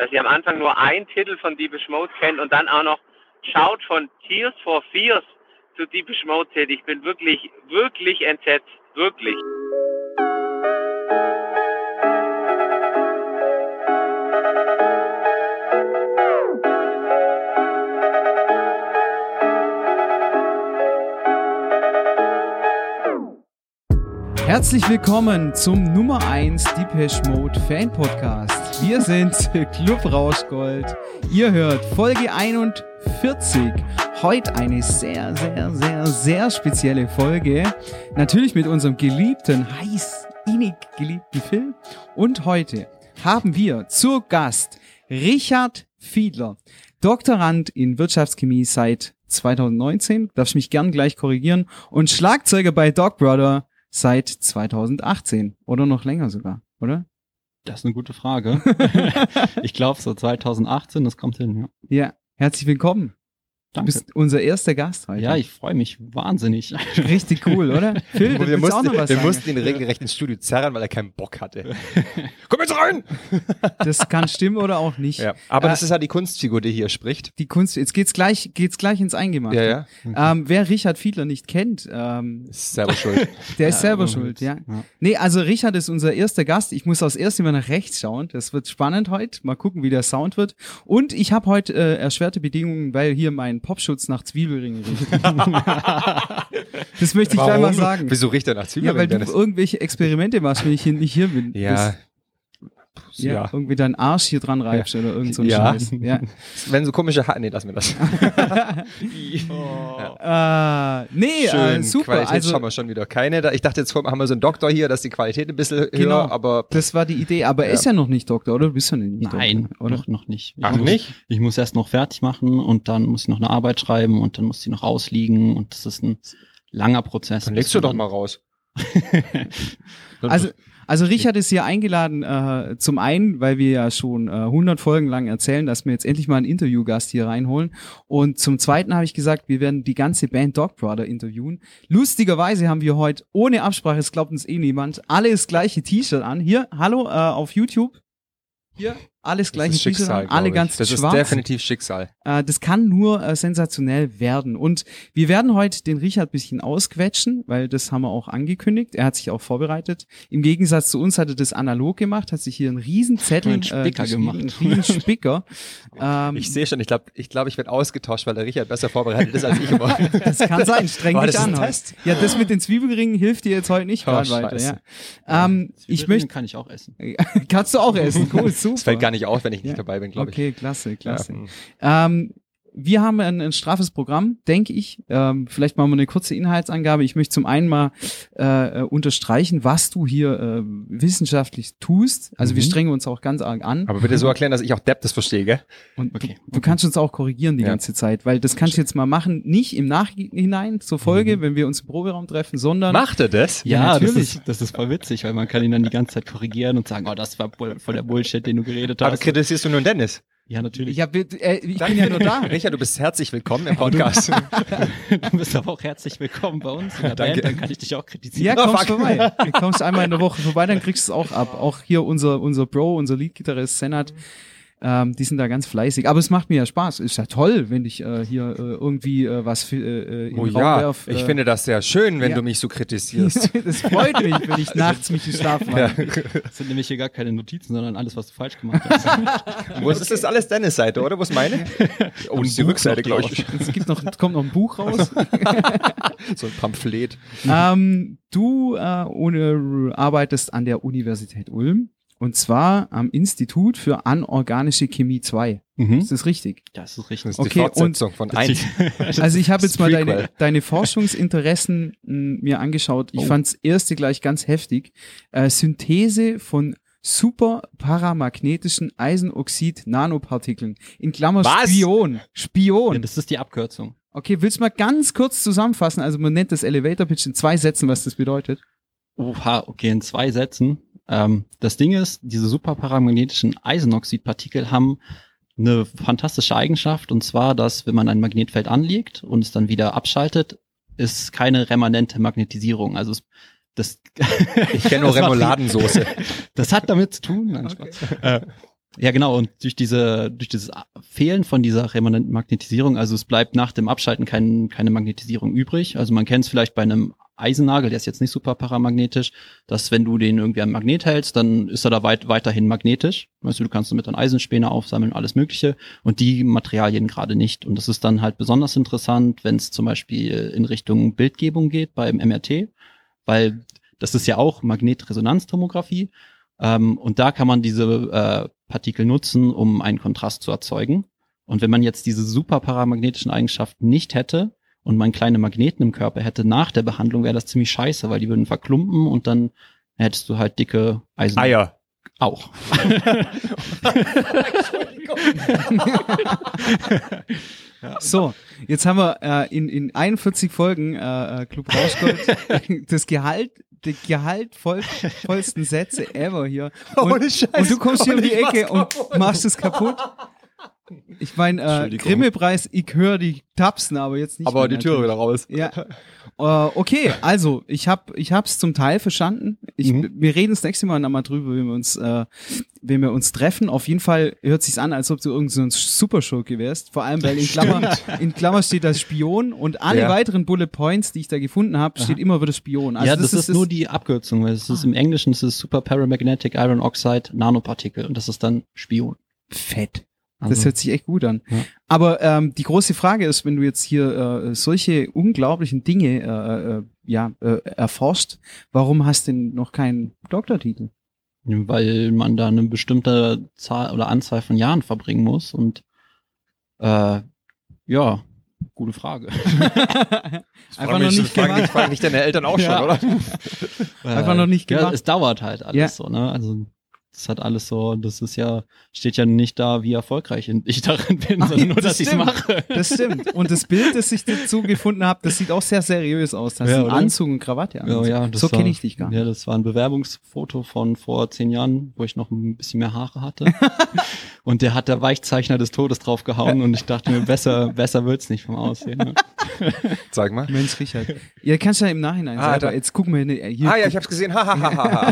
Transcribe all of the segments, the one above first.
dass ihr am Anfang nur einen Titel von Deepish Mode kennt und dann auch noch schaut von Tears for Fears zu Deepish Mode. Ich bin wirklich, wirklich entsetzt. Wirklich. Herzlich willkommen zum Nummer 1 Depeche Mode Fan Podcast. Wir sind Club Rauschgold. Ihr hört Folge 41. Heute eine sehr, sehr, sehr, sehr spezielle Folge. Natürlich mit unserem geliebten, heiß, innig geliebten Film. Und heute haben wir zu Gast Richard Fiedler, Doktorand in Wirtschaftschemie seit 2019, darfst mich gern gleich korrigieren, und Schlagzeuger bei Dog Brother seit 2018 oder noch länger sogar, oder? Das ist eine gute Frage. ich glaube so 2018, das kommt hin, ja. Ja, herzlich willkommen. Danke. Du bist unser erster Gast heute. Ja, ich freue mich wahnsinnig. Richtig cool, oder? Phil, wir mussten, auch noch was wir mussten ihn regelrecht ins Studio zerren, weil er keinen Bock hatte. Komm jetzt rein! Das kann stimmen oder auch nicht. Ja, aber äh, das ist ja die Kunstfigur, die hier spricht. Die Kunst, jetzt geht's gleich, geht's gleich ins Eingemachte. Ja, ja. Mhm. Ähm, wer Richard Fiedler nicht kennt, ähm, ist selber schuld. Der ist selber schuld, ja. ja. Nee, also Richard ist unser erster Gast. Ich muss aus erste Mal nach rechts schauen. Das wird spannend heute. Mal gucken, wie der Sound wird. Und ich habe heute äh, erschwerte Bedingungen, weil hier mein Popschutz nach Zwiebeln Zwiebelringe riecht. das möchte ich gleich mal sagen. Wieso riecht er nach Zwiebelringen? Ja, weil du irgendwelche Experimente machst, wenn ich hier nicht hier bin. Ja. Ja, ja, irgendwie deinen Arsch hier dran reibst ja. oder irgend so ein ja. Scheiß. Ja. Wenn so komische Haare, nee, lass mir das. oh. äh, nee, Schön, äh, super. Qualität also, haben wir schon wieder keine. Ich dachte, jetzt haben wir so einen Doktor hier, dass die Qualität ein bisschen genau, höher, aber. Das war die Idee, aber er ist ja noch nicht Doktor, oder? Du bist ja nicht Nein, Doktor, oder? Noch, noch nicht. Ich Ach, muss, nicht? Ich muss erst noch fertig machen und dann muss ich noch eine Arbeit schreiben und dann muss sie noch ausliegen und das ist ein langer Prozess. Dann legst du doch mal raus. also, also Richard ist hier eingeladen, äh, zum einen, weil wir ja schon äh, 100 Folgen lang erzählen, dass wir jetzt endlich mal einen Interviewgast hier reinholen. Und zum zweiten habe ich gesagt, wir werden die ganze Band Dog Brother interviewen. Lustigerweise haben wir heute, ohne Absprache, es glaubt uns eh niemand, alle das gleiche T-Shirt an. Hier, hallo äh, auf YouTube. Hier, alles gleich Schicksal, alle ganz das schwarz. Das ist definitiv Schicksal. Äh, das kann nur äh, sensationell werden. Und wir werden heute den Richard bisschen ausquetschen, weil das haben wir auch angekündigt. Er hat sich auch vorbereitet. Im Gegensatz zu uns hat er das analog gemacht, hat sich hier einen riesen Zettel einen Spicker äh, gemacht. Einen riesen Spicker. ähm, ich sehe schon, ich glaube, ich, glaub, ich werde ausgetauscht, weil der Richard besser vorbereitet ist als ich immer. das kann sein, streng War dich das an. Ein Test? Ja, das mit den Zwiebelringen hilft dir jetzt heute nicht Oh, gerade weiter. Ja. Ähm, ich möchte, kann ich auch essen. kannst du auch essen. Cool, super. Gar nicht auf, wenn ich nicht Ja. dabei bin, glaube ich. Okay, klasse, klasse. Ja. Ähm, wir haben ein, ein straffes Programm, denke ich. Ähm, vielleicht machen wir eine kurze Inhaltsangabe. Ich möchte zum einen mal äh, äh, unterstreichen, was du hier äh, wissenschaftlich tust. Also wir Mhm. strengen uns auch ganz arg an. Aber bitte so erklären, dass ich auch Depp das verstehe, gell? Und Okay, du, du kannst uns auch korrigieren die Ja. ganze Zeit, weil das kannst du jetzt mal machen, nicht im Nachhinein zur Folge, Mhm. wenn wir uns im Proberaum treffen, sondern Macht er das? Ja, Ja, das natürlich. ist, das ist voll witzig, weil man kann ihn dann die ganze Zeit korrigieren und sagen, oh, das war voll der Bullshit, den du geredet Aber hast. kritisierst du nur Dennis? Ja, natürlich. ich, hab, äh, ich bin ja nur da. Richard, du bist herzlich willkommen im Podcast. Du bist aber auch herzlich willkommen bei uns in der Danke. Band, dann kann ich dich auch kritisieren. Ja, Oh, kommst fuck. vorbei. Du kommst einmal in der Woche vorbei, dann kriegst du es auch ab. Auch hier unser, unser Bro, unser Leadgitarrist Senat, ähm, die sind da ganz fleißig. Aber es macht mir ja Spaß. Ist ja toll, wenn ich äh, hier äh, irgendwie äh, was für, äh, in Oh Raum ja, werf. ich äh, finde das sehr schön, wenn ja. du mich so kritisierst. das freut mich, wenn ich nachts mich nicht schlafen ja. Das sind nämlich hier gar keine Notizen, sondern alles, was du falsch gemacht hast. Wo ist, das alles Dennis Seite, oder? Wo ist meine? Oh, das ist die Rückseite, glaube ich. Es gibt noch, es kommt noch ein Buch raus. So ein Pamphlet. ähm, du äh, ohne, arbeitest an der Universität Ulm. Und zwar am Institut für anorganische Chemie 2. Mhm. Ist das richtig? Das ist Das richtig. ist Okay, die Fortsetzung von eins. Also ich habe Das jetzt mal deine, deine Forschungsinteressen mh, mir angeschaut. Ich Oh. fand's erste gleich ganz heftig. Äh, Synthese von superparamagnetischen Eisenoxid-Nanopartikeln. In Klammer Was? Spion. Ja, Spion. das ist die Abkürzung. Okay, willst du mal ganz kurz zusammenfassen? Also man nennt das Elevator Pitch in zwei Sätzen, was das bedeutet. Oha, okay, in zwei Sätzen. Ähm, das Ding ist, diese superparamagnetischen Eisenoxidpartikel haben eine fantastische Eigenschaft, und zwar, dass wenn man ein Magnetfeld anlegt und es dann wieder abschaltet, ist keine remanente Magnetisierung. Also es, das, Ich kenne nur Remouladensoße. das hat damit zu tun. Nein, Spaß. Äh, Ja, genau. Und durch diese, durch dieses Fehlen von dieser Remagnetisierung, also es bleibt nach dem Abschalten kein, keine Magnetisierung übrig. Also man kennt es vielleicht bei einem Eisennagel, der ist jetzt nicht super paramagnetisch, dass wenn du den irgendwie am Magnet hältst, dann ist er da weit, weiterhin magnetisch. Weißt du, du kannst damit dann Eisenspäne aufsammeln, alles Mögliche. Und die Materialien gerade nicht. Und das ist dann halt besonders interessant, wenn es zum Beispiel in Richtung Bildgebung geht beim MRT, weil das ist ja auch Magnetresonanztomographie. Ähm, und da kann man diese äh, Partikel nutzen, um einen Kontrast zu erzeugen. Und wenn man jetzt diese super paramagnetischen Eigenschaften nicht hätte und man kleine Magneten im Körper hätte nach der Behandlung, wäre das ziemlich scheiße, weil die würden verklumpen und dann hättest du halt dicke Eisen. Eier. Auch. So, jetzt haben wir äh, in, in 41 Folgen äh, äh, Club Rauschgold das Gehalt die gehaltvollsten Sätze ever hier. Und, Ohne Scheiß. und du kommst hier um die Ecke und machst es kaputt. Ich meine, äh. Grimme-Preis, ich höre die Tapsen, aber jetzt nicht. Aber mehr die Tür natürlich. wieder raus. Ja. Äh, okay, also ich hab ich hab's zum Teil verstanden. Ich, Mhm. Wir reden das nächste Mal nochmal drüber, wenn wir uns, äh, wenn wir uns treffen. Auf jeden Fall hört sich's an, als ob du irgend so ein Superschurke wärst. Vor allem, weil in Klammer, in Klammer steht das Spion und alle Ja. weiteren Bullet Points, die ich da gefunden habe, steht immer wieder Spion. Also ja, das, ist, nur die Abkürzung, weil es ist Ah. im Englischen es ist Super Paramagnetic Iron Oxide Nanopartikel und das ist dann Spion. fett. Also, Das hört sich echt gut an. Ja. Aber ähm, die große Frage ist, wenn du jetzt hier äh, solche unglaublichen Dinge äh, äh, ja, äh, erforscht, warum hast du denn noch keinen Doktortitel? weil man da eine bestimmte Zahl oder Anzahl von Jahren verbringen muss und äh, ja, gute Frage. Einfach noch nicht fragen fragen dich deine Eltern auch schon, Ja. oder? Einfach noch nicht ja, gemacht. es dauert halt alles Ja. so, ne? Also das hat alles so, das ist ja, steht ja nicht da, wie erfolgreich ich darin bin, Ach, sondern nur, das dass ich es stimmt. mache. Das stimmt. Und das Bild, das ich dazu gefunden habe, das sieht auch sehr seriös aus. Das Ja, ist ein? Anzug und Krawatte. an. Ja, ja, das so kenne ich dich gar nicht. Ja, das war ein Bewerbungsfoto von vor zehn Jahren, wo ich noch ein bisschen mehr Haare hatte. und der hat der Weichzeichner des Todes draufgehauen und ich dachte mir, besser, besser wird's nicht vom Aussehen. Ne? Sag mal. Mensch, Richard. Ja, kannst ja im Nachhinein Ah, da- Jetzt gucken wir hier. hier Ah ja, ich hab's gesehen. Ha, ha, ha, ha, ha.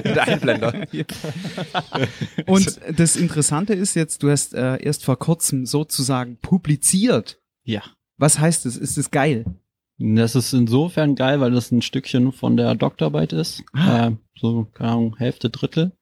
Der Einblender. Und das Interessante ist jetzt, du hast äh, erst vor kurzem sozusagen publiziert. Ja. Was heißt das? Ist das geil? Das ist insofern geil, weil das ein Stückchen von der Doktorarbeit ist. Ah. Äh, so, keine Ahnung, Hälfte, Drittel.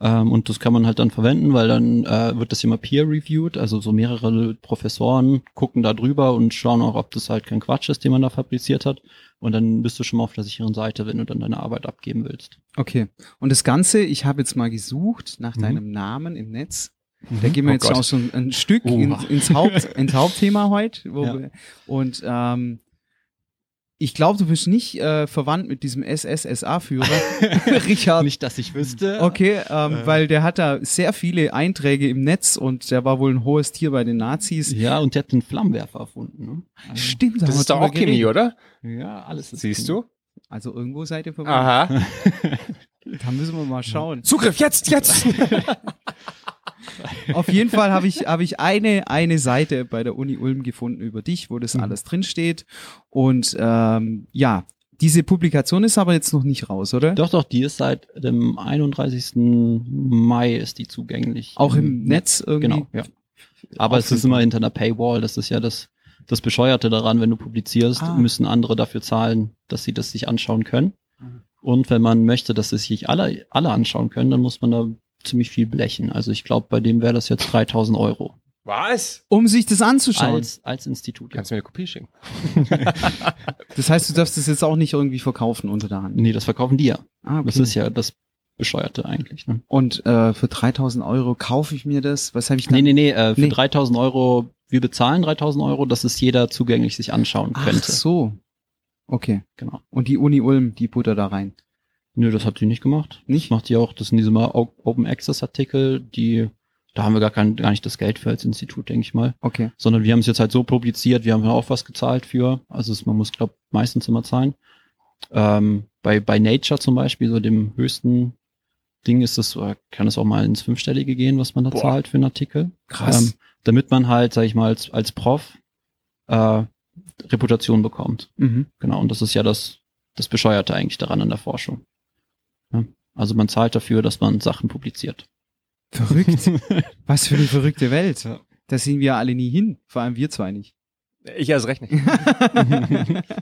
Ähm, und das kann man halt dann verwenden, weil dann äh, wird das immer peer-reviewed, also so mehrere Professoren gucken da drüber und schauen auch, ob das halt kein Quatsch ist, den man da fabriziert hat. Und dann bist du schon mal auf der sicheren Seite, wenn du dann deine Arbeit abgeben willst. Okay. Und das Ganze, ich habe jetzt mal gesucht nach Mhm. deinem Namen im Netz. Da gehen wir Oh jetzt Gott. auch schon ein Stück Oha. ins, ins, Haupt, ins Hauptthema heute. Ja. wir, und ähm, ich glaube, du bist nicht äh, verwandt mit diesem SSSA-Führer, Richard. Nicht, dass ich wüsste. Okay, ähm, Äh. weil der hat da sehr viele Einträge im Netz und der war wohl ein hohes Tier bei den Nazis. Ja, und der hat den Flammenwerfer erfunden. Ne? Also, Stimmt, da Das ist doch auch Chemie, oder? Ja, alles ist Siehst Chemie. du? Also irgendwo seid ihr verwandt. Aha. Da müssen wir mal schauen. Zugriff, jetzt, jetzt! Auf jeden Fall habe ich, habe ich eine, eine Seite bei der Uni Ulm gefunden über dich, wo das Mhm. alles drinsteht. Und ähm, ja, diese Publikation ist aber jetzt noch nicht raus, oder? Doch, doch, die ist seit dem 31. Mai ist die zugänglich. Auch im Netz irgendwie? Genau, ja. Aber es ist immer hinter einer Paywall, das ist ja das, das Bescheuerte daran, wenn du publizierst, Ah. müssen andere dafür zahlen, dass sie das sich anschauen können. Mhm. Und wenn man möchte, dass es sich alle, alle anschauen können, dann muss man da ziemlich viel blechen. Also ich glaube, bei dem wäre das jetzt 3000 Euro. Was? Um sich das anzuschauen. Als, als Institut. Kannst du mir eine Kopie schicken? Das heißt, du darfst das jetzt auch nicht irgendwie verkaufen unter der Hand. Nee, das verkaufen die ja. Ah, Das ist ja das Bescheuerte eigentlich. Ne? Und äh, für 3000 Euro kaufe ich mir das. Was habe ich dann? Nee, nee, nee, äh, für Nee. 3000 Euro, wir bezahlen 3000 Euro, dass es jeder zugänglich sich anschauen Ach könnte. so. Okay. Genau. Und die Uni Ulm, die Butter da rein. Nö, das hat die nicht gemacht. Nicht? Das macht die auch, das sind diese mal Open Access Artikel, die, da haben wir gar kein, gar nicht das Geld für als Institut, denke ich mal. Okay. Sondern wir haben es jetzt halt so publiziert, wir haben ja auch was gezahlt für. Also es, man muss, glaube meistens immer zahlen. Ähm, bei, bei Nature zum Beispiel, so dem höchsten Ding ist es, oder kann es auch mal ins Fünfstellige gehen, was man da Boah. zahlt für einen Artikel. Krass. Ähm, damit man halt, sag ich mal, als, als Prof äh, Reputation bekommt. Mhm. Genau, und das ist ja das, das Bescheuerte eigentlich daran an der Forschung. Ja? Also man zahlt dafür, dass man Sachen publiziert. Verrückt. Was für eine verrückte Welt. Da sehen wir alle nie hin. Vor allem wir zwei nicht. Ich erst recht nicht.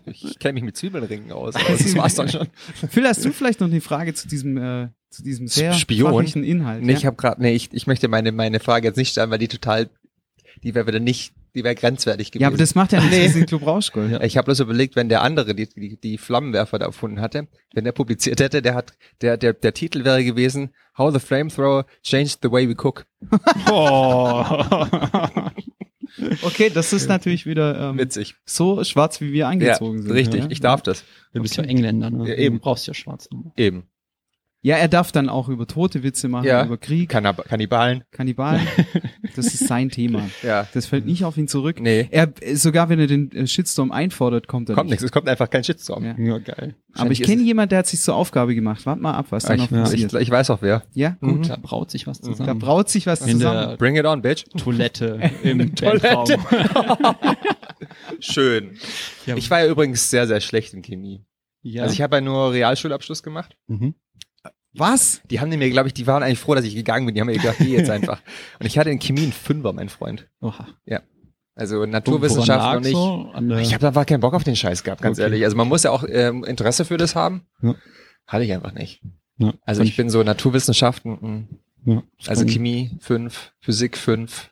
ich kenne mich mit Zwiebelringen aus. das war's dann schon. Phil, hast du vielleicht noch eine Frage zu diesem, äh, zu diesem sehr Spion? Inhalt? Nee, ja? ich habe gerade, nee, ich, ich möchte meine, meine Frage jetzt nicht stellen, weil die total, die wäre wieder nicht, die wäre grenzwertig gewesen. ja, aber das macht ja nichts, nee. Club Rauschgold. Ja. Ich habe bloß überlegt, wenn der andere die, die, die Flammenwerfer da erfunden hatte, wenn der publiziert hätte, der hat, der, der, der Titel wäre gewesen, How the Flamethrower Changed the Way We Cook. Oh. Okay, das ist natürlich wieder ähm, Witzig. so schwarz, wie wir angezogen ja, sind. Richtig, Ja. ich darf das. Du bist ja Engländer, ne? Ja, eben. Du brauchst ja schwarz. Eben. Ja, er darf dann auch über tote Witze machen, Ja. über Krieg, Kannab Kannibalen. Kannibalen. Das ist sein Thema. Ja. Das fällt nicht auf ihn zurück. Nee. Er, sogar wenn er den äh, Shitstorm einfordert, kommt er Kommt nicht. nichts, es kommt einfach kein Shitstorm. Ja. Ja, geil. Aber ich kenne jemanden, der hat sich zur Aufgabe gemacht. Warte mal ab, was da Ah, noch ich, ich, passiert. ich weiß auch wer. ja, Mhm. gut. Da braut sich was Da zusammen. braut sich was In zusammen. der Bring it on, bitch. Toilette im Bandraum. Schön. Ja. Ich war ja übrigens sehr, sehr schlecht in Chemie. ja. Also ich habe ja nur Realschulabschluss gemacht. mhm. Was? Die haben mir, glaube ich, die waren eigentlich froh, dass ich gegangen bin. Die haben mir gedacht, geh jetzt einfach. Und ich hatte in Chemie einen Fünfer, mein Freund. Oha. Also Naturwissenschaft noch nicht. so? Ich habe da keinen Bock auf den Scheiß gehabt, ganz Okay. ehrlich. Also man muss ja auch ähm, Interesse für das haben. Ja. Hatte ich einfach nicht. Ja, Also kann ich bin so Naturwissenschaften, mh. ja, also Chemie 5, Physik 5.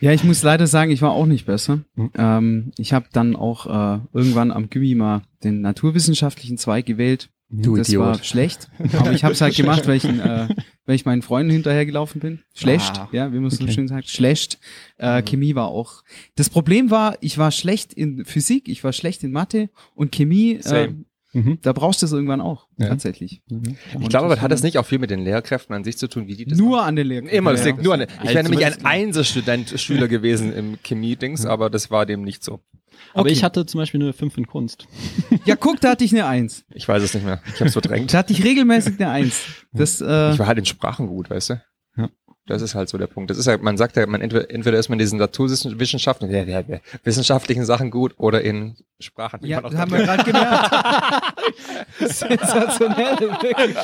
Ja, ich muss leider sagen, ich war auch nicht besser. Mhm. Ähm, ich habe dann auch äh, irgendwann am Gymi mal den naturwissenschaftlichen Zweig gewählt. Du das Idiot. war schlecht, aber ich habe es halt gemacht, weil ich, äh, weil ich meinen Freunden hinterhergelaufen bin. Schlecht, Ah, ja, wie man so okay. schön sagt. Schlecht. Äh, Chemie war auch. Das Problem war, ich war schlecht in Physik, ich war schlecht in Mathe und Chemie. Äh, Same. Mhm. da brauchst du es irgendwann auch, Ja. tatsächlich. Mhm. Ich glaube, aber hat das nicht auch viel mit den Lehrkräften an sich zu tun, wie die das Nur an den Lehrern. Immer, das Ja, liegt nur an. Ich Also wäre nämlich ein zumindest- Einzelstudent, Schüler gewesen im Chemie-Dings, aber das war dem nicht so. Aber Okay. ich hatte zum Beispiel eine 5 in Kunst. Ja, guck, da hatte ich eine Eins. Ich weiß es nicht mehr. Ich habe es verdrängt. Da hatte ich regelmäßig eine Eins. Das, äh, Ich war halt in Sprachen gut, weißt du? Ja. Das ist halt so der Punkt. Das ist halt, man sagt ja, man entweder, entweder ist man in diesen Naturwissenschaften, ja, ja, ja, wissenschaftlichen Sachen gut oder in Sprachen. Ja, das haben wir gerade gemerkt. Sensationell. wirklich.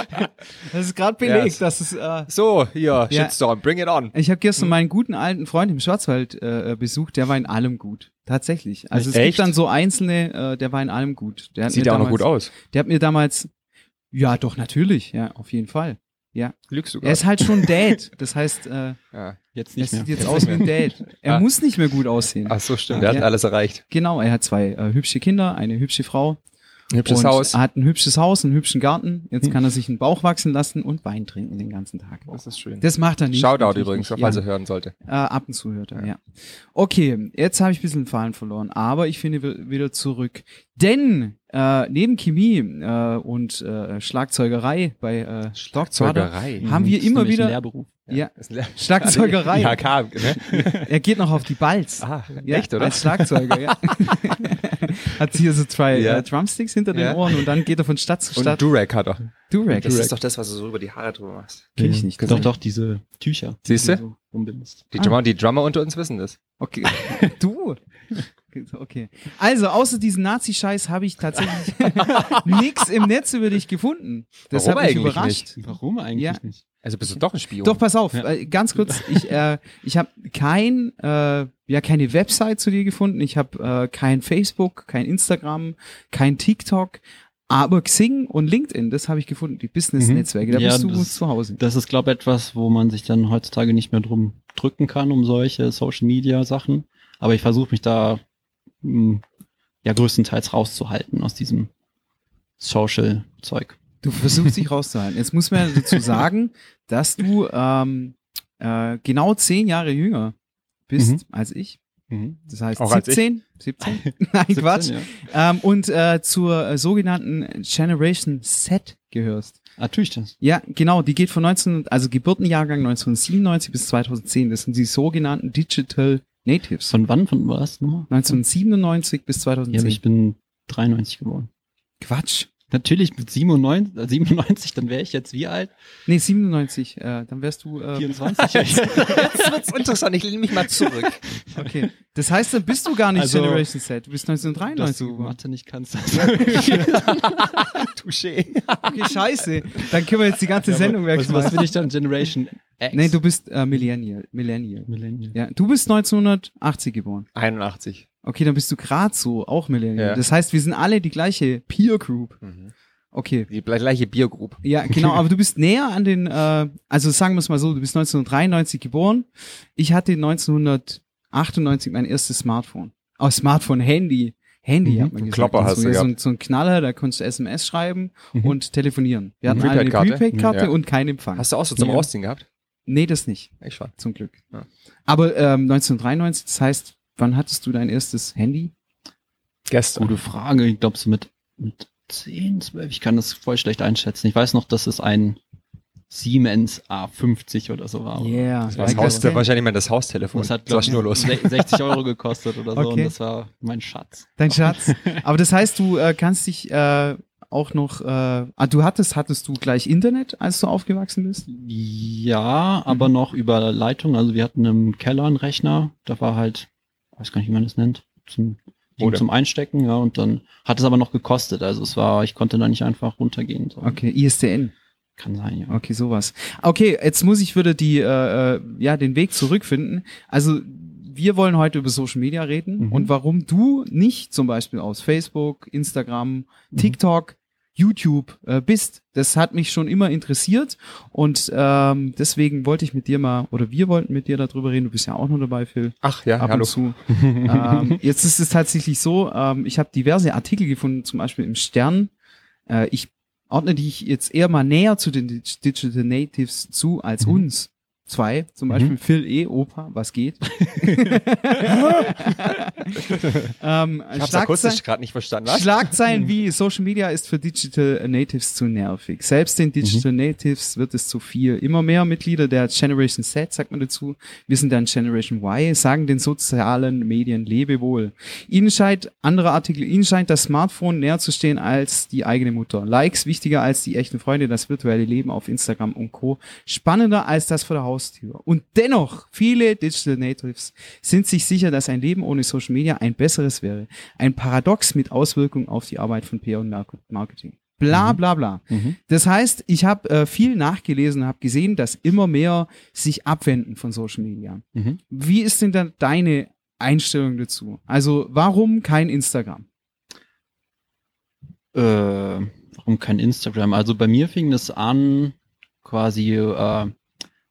Das ist gerade belegt, Yes. dass es. Äh, so, hier, Ja. Shitstorm, bring it on. ich habe gestern meinen guten alten Freund im Schwarzwald äh, besucht, der war in allem gut. Tatsächlich. Also es Echt? gibt dann so einzelne, äh, der war in allem gut. Der hat Sieht ja auch noch gut aus. Der hat mir damals, ja doch, natürlich, ja, auf jeden Fall. Ja. Lügst du Er ist halt schon Dad. Das heißt, äh, ja. Jetzt er nicht mehr. sieht jetzt aus wie ein Dad. Er Ah. muss nicht mehr gut aussehen. Ach so, stimmt, der Ja. hat alles erreicht. Genau, er hat zwei äh, hübsche Kinder, eine hübsche Frau. Hübsches und Haus. Er hat ein hübsches Haus, einen hübschen Garten. Jetzt Hm. kann er sich einen Bauch wachsen lassen und Wein trinken den ganzen Tag. Das ist schön. Das macht er nicht. Shoutout übrigens, nicht. falls ja. er hören sollte. äh, ab und zu hört er, ja. Okay, jetzt habe ich ein bisschen den Faden verloren, aber ich finde wi- wieder zurück. Denn äh, neben Chemie äh, und äh, Schlagzeugerei bei äh, Schlagzeuger Zeugerei. haben wir immer ein wieder Lehrberuf. Ja, ein Schlagzeugerei. Ja, kam, ne? Er geht noch auf die Balz. Ah, Ja, echt, oder? Als Schlagzeuger, ja. Hat hier so zwei Ja. äh, Drumsticks hinter den Ja. Ohren und dann geht er von Stadt zu Und Stadt. Durag hat er. Durag. Das ist doch das, was du so über die Haare drüber machst. Kenn ich nicht. Doch, doch, diese Tücher. Siehst die du? so. Die, Ah. Drummer, die Drummer unter uns wissen das. Okay. Du. Okay. Also, außer diesen Nazi-Scheiß habe ich tatsächlich nix im Netz über dich gefunden. Das Warum hat mich eigentlich überrascht. Warum eigentlich Ja. nicht? Also bist du doch ein Spion. Doch, pass auf, Ja. äh, ganz kurz. Ich, äh, ich habe kein, äh, ja, keine Website zu dir gefunden. Ich habe äh, kein Facebook, kein Instagram, kein TikTok. Aber Xing und LinkedIn, das habe ich gefunden, die Business-Netzwerke. Da Ja, bist du das- zu Hause. Das ist, glaube ich, etwas, wo man sich dann heutzutage nicht mehr drum drücken kann, um solche Social-Media-Sachen. Aber ich versuche mich da mh, ja größtenteils rauszuhalten aus diesem Social-Zeug. Du versuchst dich rauszuhalten. Jetzt muss man dazu sagen, dass du ähm, äh, genau zehn Jahre jünger bist Mhm. als ich. Das heißt Auch als 17? 17? Nein, Quatsch. 17, ja. Ähm, und äh, zur äh, sogenannten Generation Z gehörst. Ah, tue ich das? Ja, genau, die geht von 19, also Geburtenjahrgang 1997 bis 2010. Das sind die sogenannten Digital Natives. Von wann? Von was nochmal? 1997 bis Ja, aber 2010. ich bin 93 geboren. Quatsch. Natürlich mit 97, äh, 97 dann wäre ich jetzt wie alt? Nee, 97. Äh, dann wärst du. Äh, 24. Jetzt wird's interessant. Ich lehne mich mal zurück. okay. Das heißt, dann bist du gar nicht Also, Generation Z. Du bist Dass 1993 du geboren. Mathe nicht kannst. Touché. Okay, scheiße. Dann können wir jetzt die ganze Sendung was, was wegschmeißen. will ich dann? Generation Ex. Nee, du bist äh, Millennial. Millennial. Millennial. Ja, du bist 1980 geboren. 81. Okay, dann bist du gerade so auch Millennial. Ja. Das heißt, wir sind alle die gleiche Peer Group. Mhm. Okay. Die gleiche Biergroup. Ja, genau, aber du bist näher an den, äh, also sagen wir es mal so, du bist 1993 geboren. Ich hatte 1998 mein erstes Smartphone. Oh, Smartphone, Handy. Handy, Mhm. hat man gesagt. Klopper hast so, du ja, so, so ein Knaller, da konntest du SMS schreiben Mhm. und telefonieren. Wir hatten Eine? Prepaid-Karte Ja. und keinen Empfang. Hast du auch so zum Ja. Rausziehen gehabt? nee, das nicht, Ich schon. zum Glück. Ja. Aber ähm, 1993, das heißt, wann hattest du dein erstes Handy? Gestern. Gute Frage. Ich glaube so mit, mit 10, 12. Ich kann das voll schlecht einschätzen. Ich weiß noch, dass es ein Siemens A50 oder so war. Yeah. Das war das Haus, wahrscheinlich mal das Haustelefon. Das hat, das war glaub ich, schnurlos. se- 60 Euro gekostet oder so. Okay. Und das war mein Schatz. Dein Schatz. Aber das heißt, du äh, kannst dich äh, auch noch, äh, ah, du hattest, hattest du gleich Internet, als du aufgewachsen bist? Ja, aber noch über Leitung. Also wir hatten im Keller einen Rechner. Da war halt, weiß gar nicht, wie man das nennt, zum, zum Einstecken. Ja, und dann hat es aber noch gekostet. Also es war, ich konnte da nicht einfach runtergehen. So. Okay, ISDN. Kann sein, ja. Okay, sowas. Okay, jetzt muss ich wieder die, äh, äh, ja, den Weg zurückfinden. Also wir wollen heute über Social Media reden Mhm. und warum du nicht zum Beispiel aus Facebook, Instagram, Mhm. TikTok, YouTube äh, bist. Das hat mich schon immer interessiert und ähm, deswegen wollte ich mit dir mal, oder wir wollten mit dir darüber reden. Du bist ja auch noch dabei, Phil. Ach ja, ab hallo. und zu. ähm, jetzt ist es tatsächlich so, ähm, ich habe diverse Artikel gefunden, zum Beispiel im Stern. Äh, ich ordne dich jetzt eher mal näher zu den Dig- Digital Natives zu als Mhm. uns zwei. Zum Beispiel Mhm. Phil E. Opa, was geht? ähm, Ich hab's akustisch gerade nicht verstanden. Was? Schlagzeilen wie Social Media ist für Digital Natives zu nervig. Selbst den Digital Natives wird es zu viel. Immer mehr Mitglieder der Generation Z, sagt man dazu, wir sind dann Generation Y, sagen den sozialen Medien Lebewohl. Ihnen scheint, andere Artikel, Ihnen scheint das Smartphone näher zu stehen als die eigene Mutter. Likes wichtiger als die echten Freunde, das virtuelle Leben auf Instagram und Co. Spannender als das vor der Haustür. Und dennoch, viele Digital Natives sind sich sicher, dass ein Leben ohne Social Media ein besseres wäre. Ein Paradox mit Auswirkungen auf die Arbeit von PR und Mar- Marketing. Bla bla bla. Mhm. Das heißt, ich habe äh, viel nachgelesen und habe gesehen, dass immer mehr sich abwenden von Social Media. Mhm. Wie ist denn dann deine Einstellung dazu? Also warum kein Instagram? Äh, warum kein Instagram? Also bei mir fing das an, quasi, äh,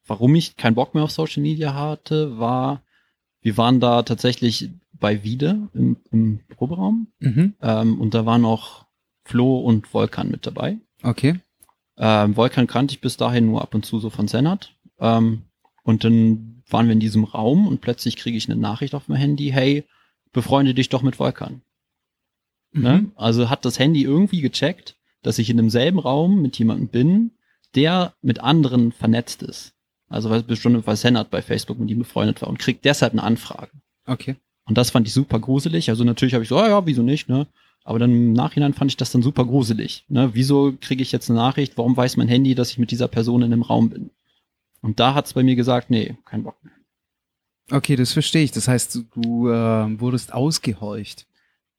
warum ich keinen Bock mehr auf Social Media hatte, war, wir waren da tatsächlich bei Wiede im, im Proberaum Mhm. ähm, und da waren auch Flo und Volkan mit dabei. Okay. Ähm, Volkan kannte ich bis dahin nur ab und zu so von Senat. Ähm, und dann waren wir in diesem Raum und plötzlich kriege ich eine Nachricht auf mein Handy, hey, befreunde dich doch mit Volkan. Ne? Mhm. Also hat das Handy irgendwie gecheckt, dass ich in demselben Raum mit jemandem bin, der mit anderen vernetzt ist. Also weil bestimmt weil Senat bei Facebook mit ihm befreundet war und kriegt deshalb eine Anfrage. Okay. Und das fand ich super gruselig. Also natürlich habe ich so, ah ja, wieso nicht, ne? Aber dann im Nachhinein fand ich das dann super gruselig. Ne? Wieso kriege ich jetzt eine Nachricht? Warum weiß mein Handy, dass ich mit dieser Person in einem Raum bin? Und da hat's bei mir gesagt, nee, kein Bock mehr. Okay, das verstehe ich. Das heißt, du äh, wurdest ausgehorcht.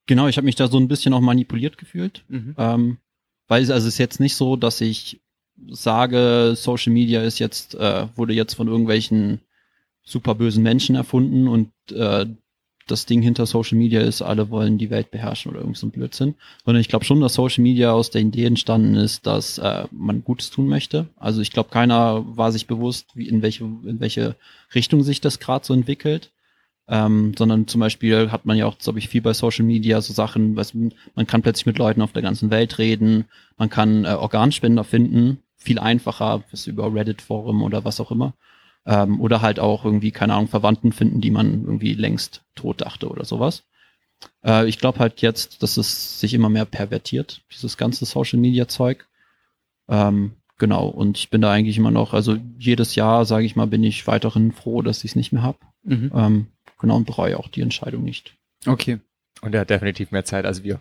Genau, ich habe mich da so ein bisschen auch manipuliert gefühlt. Mhm. Ähm, weil es also es ist jetzt nicht so, dass ich sage, Social Media ist jetzt, äh, wurde jetzt von irgendwelchen super bösen Menschen erfunden und äh, das Ding hinter Social Media ist, alle wollen die Welt beherrschen oder irgend so ein Blödsinn. Sondern ich glaube schon, dass Social Media aus der Idee entstanden ist, dass äh, man Gutes tun möchte. Also ich glaube, keiner war sich bewusst, wie in welche, in welche Richtung sich das gerade so entwickelt. Ähm, sondern zum Beispiel hat man ja auch, glaube ich, viel bei Social Media so Sachen, was, man kann plötzlich mit Leuten auf der ganzen Welt reden, man kann äh, Organspender finden, viel einfacher, was über Reddit-Forum oder was auch immer. Ähm, oder halt auch irgendwie, keine Ahnung, Verwandten finden, die man irgendwie längst tot dachte oder sowas. Äh, ich glaube halt jetzt, dass es sich immer mehr pervertiert, dieses ganze Social-Media-Zeug. Ähm, genau, und ich bin da eigentlich immer noch, also jedes Jahr, sage ich mal, bin ich weiterhin froh, dass ich es nicht mehr habe. Mhm. Ähm, genau, und bereue auch die Entscheidung nicht. Okay. Und er hat definitiv mehr Zeit als wir.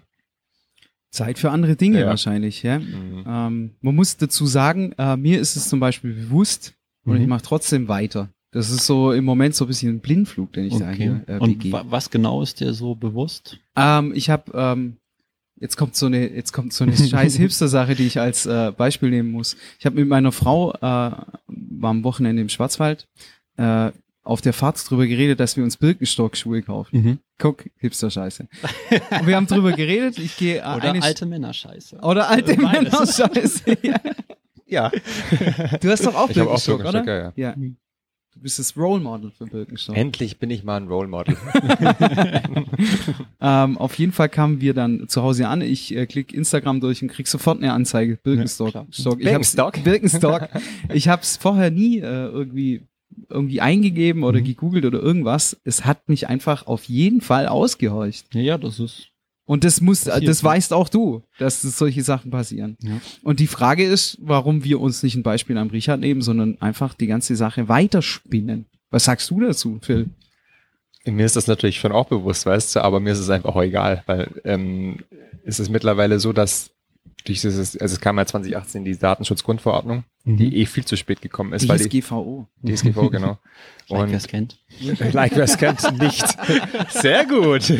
Zeit für andere Dinge Ja. wahrscheinlich, ja. Mhm. Ähm, man muss dazu sagen, äh, mir ist es zum Beispiel bewusst und Mhm. ich mache trotzdem weiter. Das ist so im Moment so ein bisschen ein Blindflug, den ich da hier äh, und wa was genau ist dir so bewusst? Ähm, ich habe ähm, jetzt kommt so eine, jetzt kommt so eine scheiß Hipster-Sache, die ich als äh, Beispiel nehmen muss. Ich habe mit meiner Frau äh, war am Wochenende im Schwarzwald äh, auf der Fahrt drüber geredet, dass wir uns Birkenstock-Schuhe kaufen. Mhm. Guck, Hipster-Scheiße. Und wir haben drüber geredet. Ich gehe äh, Oder eine alte Männerscheiße. oder alte Beides. Männer-Scheiße. Ja. Ja. Du hast doch auch Ich habe auch Birkenstock, Birkenstock, oder? ja, ja. Ja. Du bist das Role Model für Birkenstock. Endlich bin ich mal ein Role Model. Ähm, auf jeden Fall kamen wir dann zu Hause an. Ich äh, klicke Instagram durch und krieg sofort eine Anzeige. Birkenstock. klar. Stock. Ich hab's- Birkenstock? Birkenstock. ich habe es vorher nie äh, irgendwie irgendwie eingegeben oder Mhm. gegoogelt oder irgendwas. Es hat mich einfach auf jeden Fall ausgehorcht. Ja, ja, das ist. Und das muss, das weißt auch du, dass das solche Sachen passieren. Ja. Und die Frage ist, warum wir uns nicht ein Beispiel am Richard nehmen, sondern einfach die ganze Sache weiterspinnen. Was sagst du dazu, Phil? Mir ist das natürlich schon auch bewusst, weißt du, aber mir ist es einfach auch egal, weil ähm, es ist mittlerweile so, dass durch dieses, also es kam ja 2018 die Datenschutzgrundverordnung, die eh viel zu spät gekommen ist, weil die, DSGVO. DSGVO, genau. Like, Und wer es kennt. like wer es kennt, nicht. Sehr gut.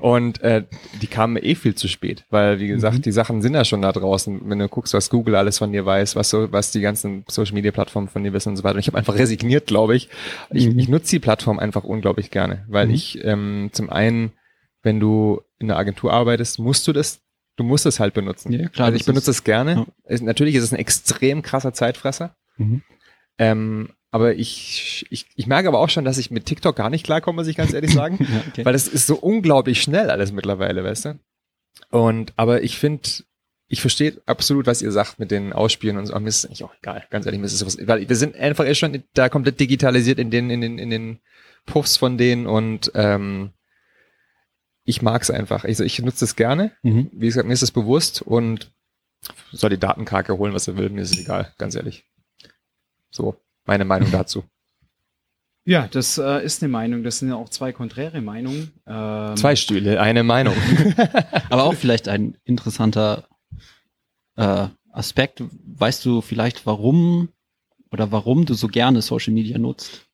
Und äh, die kamen eh viel zu spät, weil wie gesagt, die Sachen sind ja schon da draußen. Wenn du guckst, was Google alles von dir weiß, was so, was die ganzen Social Media Plattformen von dir wissen und so weiter. Und ich habe einfach resigniert, glaube ich. Ich, Mhm. ich nutze die Plattform einfach unglaublich gerne, weil Mhm. ich ähm, zum einen, wenn du in der Agentur arbeitest, musst du das Du musst es halt benutzen. Ja, klar, also ich benutze es gerne. ja. Natürlich ist es ein extrem krasser Zeitfresser. Mhm. Ähm, aber ich, ich, ich merke aber auch schon, dass ich mit TikTok gar nicht klarkomme, muss ich ganz ehrlich sagen. Ja, okay. Weil es ist so unglaublich schnell alles mittlerweile, weißt du? Und, aber ich finde, ich verstehe absolut, was ihr sagt mit den Ausspielen und so. Aber mir ist es eigentlich auch egal, ganz ehrlich, mir ist es sowas, weil wir sind einfach eh schon da komplett digitalisiert in den, in den, in den Puffs von denen und ähm, ich mag es einfach. Also ich nutze es gerne. Mhm. Wie gesagt, mir ist es bewusst und soll die Datenkrake holen, was er will, mir ist es egal, ganz ehrlich. So, meine Meinung dazu. Ja, das äh, ist eine Meinung. Das sind ja auch zwei konträre Meinungen. Ähm, Zwei Stühle, eine Meinung. Aber auch vielleicht ein interessanter äh, Aspekt. Weißt du vielleicht, warum oder warum du so gerne Social Media nutzt?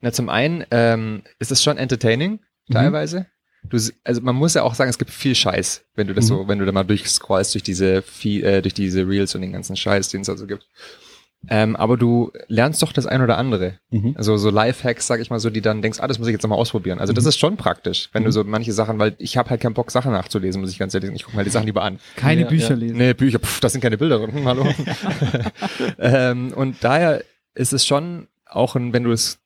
Na, zum einen ähm, ist es schon entertaining, teilweise. Du, also man muss ja auch sagen, es gibt viel Scheiß, wenn du das Mhm. so, wenn du da mal durchscrollst durch diese, äh, durch diese Reels und den ganzen Scheiß, den es also gibt. Ähm, aber du lernst doch das ein oder andere. Mhm. Also so Lifehacks, sag ich mal so, die dann denkst, ah, das muss ich jetzt nochmal ausprobieren. Also das Mhm. ist schon praktisch, wenn du Mhm. so manche Sachen, weil ich habe halt keinen Bock, Sachen nachzulesen, muss ich ganz ehrlich sagen. Ich gucke mal die Sachen lieber an. keine Ja, Bücher ja. lesen. Nee, Bücher, pff, das sind keine Bilder drin. Hm, hallo. ähm, und daher ist es schon auch, ein, wenn du es,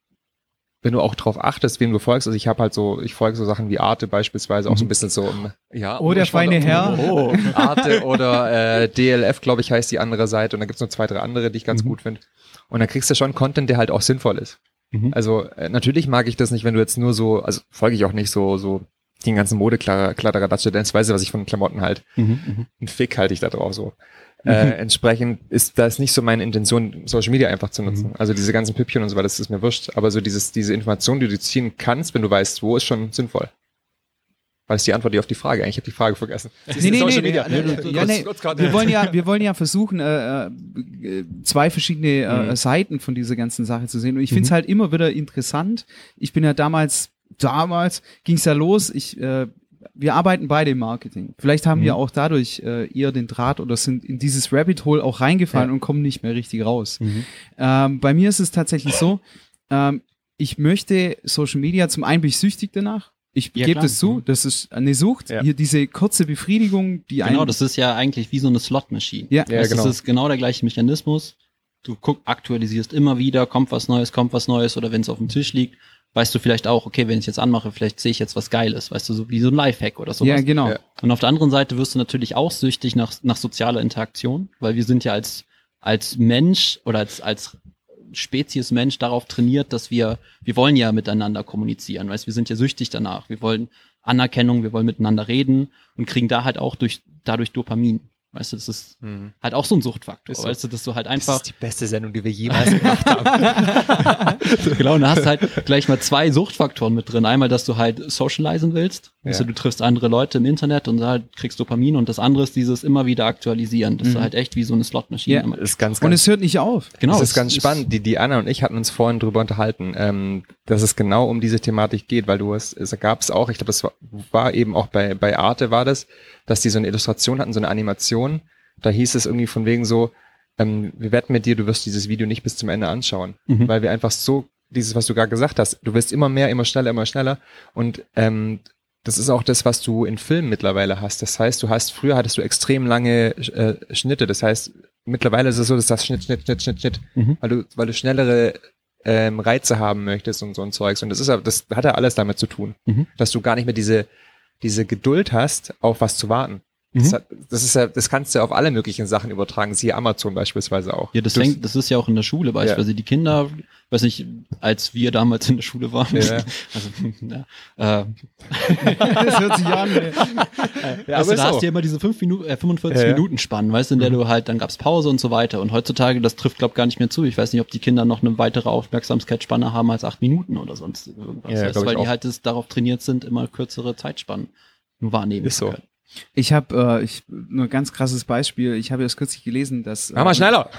wenn du auch drauf achtest, wem du folgst. Also ich habe halt so, ich folge so Sachen wie Arte beispielsweise, auch so ein bisschen so im, ja. Oh, der ich feine Herr. Oh, Arte oder äh, DLF, glaube ich, heißt die andere Seite. Und da gibt's noch zwei, drei andere, die ich ganz Mhm. gut finde. Und dann kriegst du schon Content, der halt auch sinnvoll ist. Mhm. Also äh, natürlich mag ich das nicht, wenn du jetzt nur so, also folge ich auch nicht so, so den ganzen Modekladderatsch, denn weiß was ich von Klamotten halt. Mhm. Mhm. Ein Fick halte ich da drauf so. Äh, entsprechend ist das nicht so meine Intention, Social Media einfach zu nutzen. Mhm. Also diese ganzen Püppchen und so weiter, das ist mir wurscht. Aber so dieses, diese Information, die du ziehen kannst, wenn du weißt, wo, ist schon sinnvoll. Weil es die Antwort auf die Frage. Eigentlich habe ich die Frage vergessen. Nee, nee, Social nee, Media. nee, nee, Kurz- ja, nee, kurz gerade- wir wollen ja, wir wollen ja versuchen, äh, äh, zwei verschiedene äh, Mhm. Seiten von dieser ganzen Sache zu sehen. Und ich finde es Mhm. halt immer wieder interessant. Ich bin ja damals, damals ging es ja los. Ich, äh, wir arbeiten beide im Marketing. Vielleicht haben wir Mhm. auch dadurch äh, eher den Draht oder sind in dieses Rabbit Hole auch reingefallen Ja. und kommen nicht mehr richtig raus. Mhm. Ähm, bei mir ist es tatsächlich so, ähm, ich möchte Social Media, zum einen bin ich süchtig danach. Ich Ja, gebe das zu, Mhm. das ist eine Sucht. Ja. Hier diese kurze Befriedigung, die Genau, einen, das ist ja eigentlich wie so eine Slot-Machine. Ja. Ja, das genau. ist genau der gleiche Mechanismus. Du guck, aktualisierst immer wieder, kommt was Neues, kommt was Neues oder wenn es auf dem Tisch liegt, weißt du vielleicht auch, okay, wenn ich jetzt anmache, vielleicht sehe ich jetzt was Geiles, weißt du, so wie so ein Lifehack oder sowas. ja, genau. Ja. Und auf der anderen Seite wirst du natürlich auch süchtig nach, nach sozialer Interaktion, weil wir sind ja als, als Mensch oder als, als Spezies Mensch darauf trainiert, dass wir, wir wollen ja miteinander kommunizieren, weißt, wir sind ja süchtig danach. Wir wollen Anerkennung, wir wollen miteinander reden und kriegen da halt auch durch, dadurch Dopamin. Weißt du, das ist Mhm. halt auch so ein Suchtfaktor, Ist so. weißt du, dass du halt Das einfach, ist die beste Sendung, die wir jemals gemacht haben. genau, und da hast du halt gleich mal zwei Suchtfaktoren mit drin. Einmal, dass du halt socialisen willst. Ja. Also du triffst andere Leute im Internet und da halt kriegst Dopamin. Und das andere ist dieses immer wieder aktualisieren. Das ist Mhm. halt echt wie so eine Slotmaschine. Ja. ist ganz, Und ganz es hört nicht auf. Genau. das ist es ganz spannend. Die, die Anna und ich hatten uns vorhin drüber unterhalten, ähm, dass es genau um diese Thematik geht, weil du hast, es gab es auch, ich glaube, das war, war eben auch bei, bei Arte war das, dass die so eine Illustration hatten, so eine Animation. Da hieß es irgendwie von wegen so, ähm, wir wetten mit dir, du wirst dieses Video nicht bis zum Ende anschauen, Mhm. weil wir einfach so, dieses, was du gerade gesagt hast, du willst immer mehr, immer schneller, immer schneller und ähm, das ist auch das, was du in Filmen mittlerweile hast. Das heißt, du hast, früher hattest du extrem lange äh, Schnitte. Das heißt, mittlerweile ist es so, dass das Schnitt, Schnitt, Schnitt, Schnitt, Schnitt, Mhm. weil du, weil du schnellere ähm, Reize haben möchtest und so ein Zeugs. Und das ist das hat ja alles damit zu tun, Mhm. dass du gar nicht mehr diese, diese Geduld hast, auf was zu warten. Das, Mhm. hat, das ist ja, das kannst du ja auf alle möglichen Sachen übertragen, siehe Amazon beispielsweise auch. Ja, das, fängt, das ist ja auch in der Schule beispielsweise. Die Kinder, weiß nicht, als wir damals in der Schule waren, Ja. also, ja, äh, Das hört sich an. ey. Ja, weißt du, aber da hast du ja immer diese fünf Minuten, äh, 45 Ja, ja. Minuten Spannen, weißt du, in der du halt, dann gab's Pause und so weiter. Und heutzutage, das trifft, glaub gar nicht mehr zu. Ich weiß nicht, ob die Kinder noch eine weitere Aufmerksamkeitsspanne haben als acht Minuten oder sonst irgendwas. Ja, weißt, du, glaub ich weil die auch. halt das, darauf trainiert sind, immer kürzere Zeitspannen wahrnehmen Ist zu so. können. Ich habe äh, ich, nur ein ganz krasses Beispiel. Ich habe erst kürzlich gelesen, dass äh, Mach mal schneller!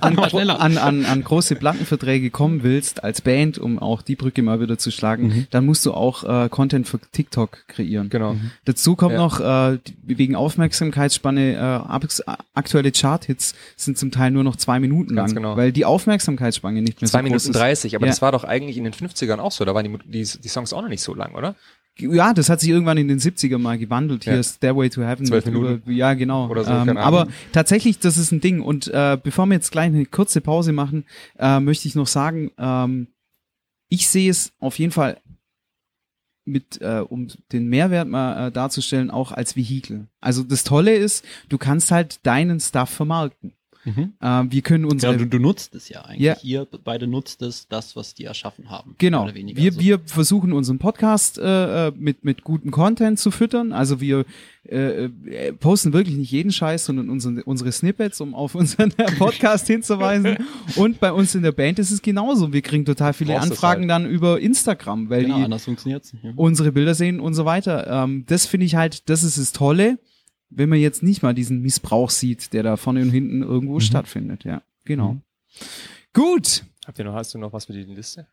an, Mach schneller. an, an, an große Plattenverträge kommen willst als Band, um auch die Brücke mal wieder zu schlagen, Mhm. dann musst du auch äh, Content für TikTok kreieren. Genau. Dazu kommt Ja. noch äh, wegen Aufmerksamkeitsspanne äh, aktuelle Charthits sind zum Teil nur noch zwei Minuten Ganz lang, genau. weil die Aufmerksamkeitsspanne nicht mehr Zwei so groß Minuten ist. 30, aber Ja. das war doch eigentlich in den 50ern auch so. Da waren die, die, die Songs auch noch nicht so lang, oder? Ja, das hat sich irgendwann in den 70er mal gewandelt. Hier Ja. Stairway to Heaven. Zwölf mit Minuten. Über, ja, genau. Oder so, ähm, aber tatsächlich, das ist ein Ding. Und äh, bevor wir jetzt gleich eine kurze Pause machen, äh, möchte ich noch sagen, ähm, ich sehe es auf jeden Fall mit, äh, um den Mehrwert mal äh, darzustellen, auch als Vehikel. Also das Tolle ist, du kannst halt deinen Stuff vermarkten. Mhm. Äh, wir können unsere Genau, du, du nutzt es ja eigentlich. Ja. Ihr beide nutzt es, das, was die erschaffen haben. Genau. Wir, Also, wir versuchen unseren Podcast äh, äh, mit, mit gutem Content zu füttern. Also wir äh, äh, posten wirklich nicht jeden Scheiß, sondern unsere, unsere Snippets, um auf unseren Podcast hinzuweisen. Und bei uns in der Band ist es genauso. Wir kriegen total viele Anfragen halt. dann über Instagram, weil genau, die. Ja. unsere Bilder sehen und so weiter. Ähm, das finde ich halt, das ist das Tolle, wenn man jetzt nicht mal diesen Missbrauch sieht, der da vorne und hinten irgendwo stattfindet. Ja, genau. Mhm. Gut. Habt ihr noch, hast du noch was für die Liste?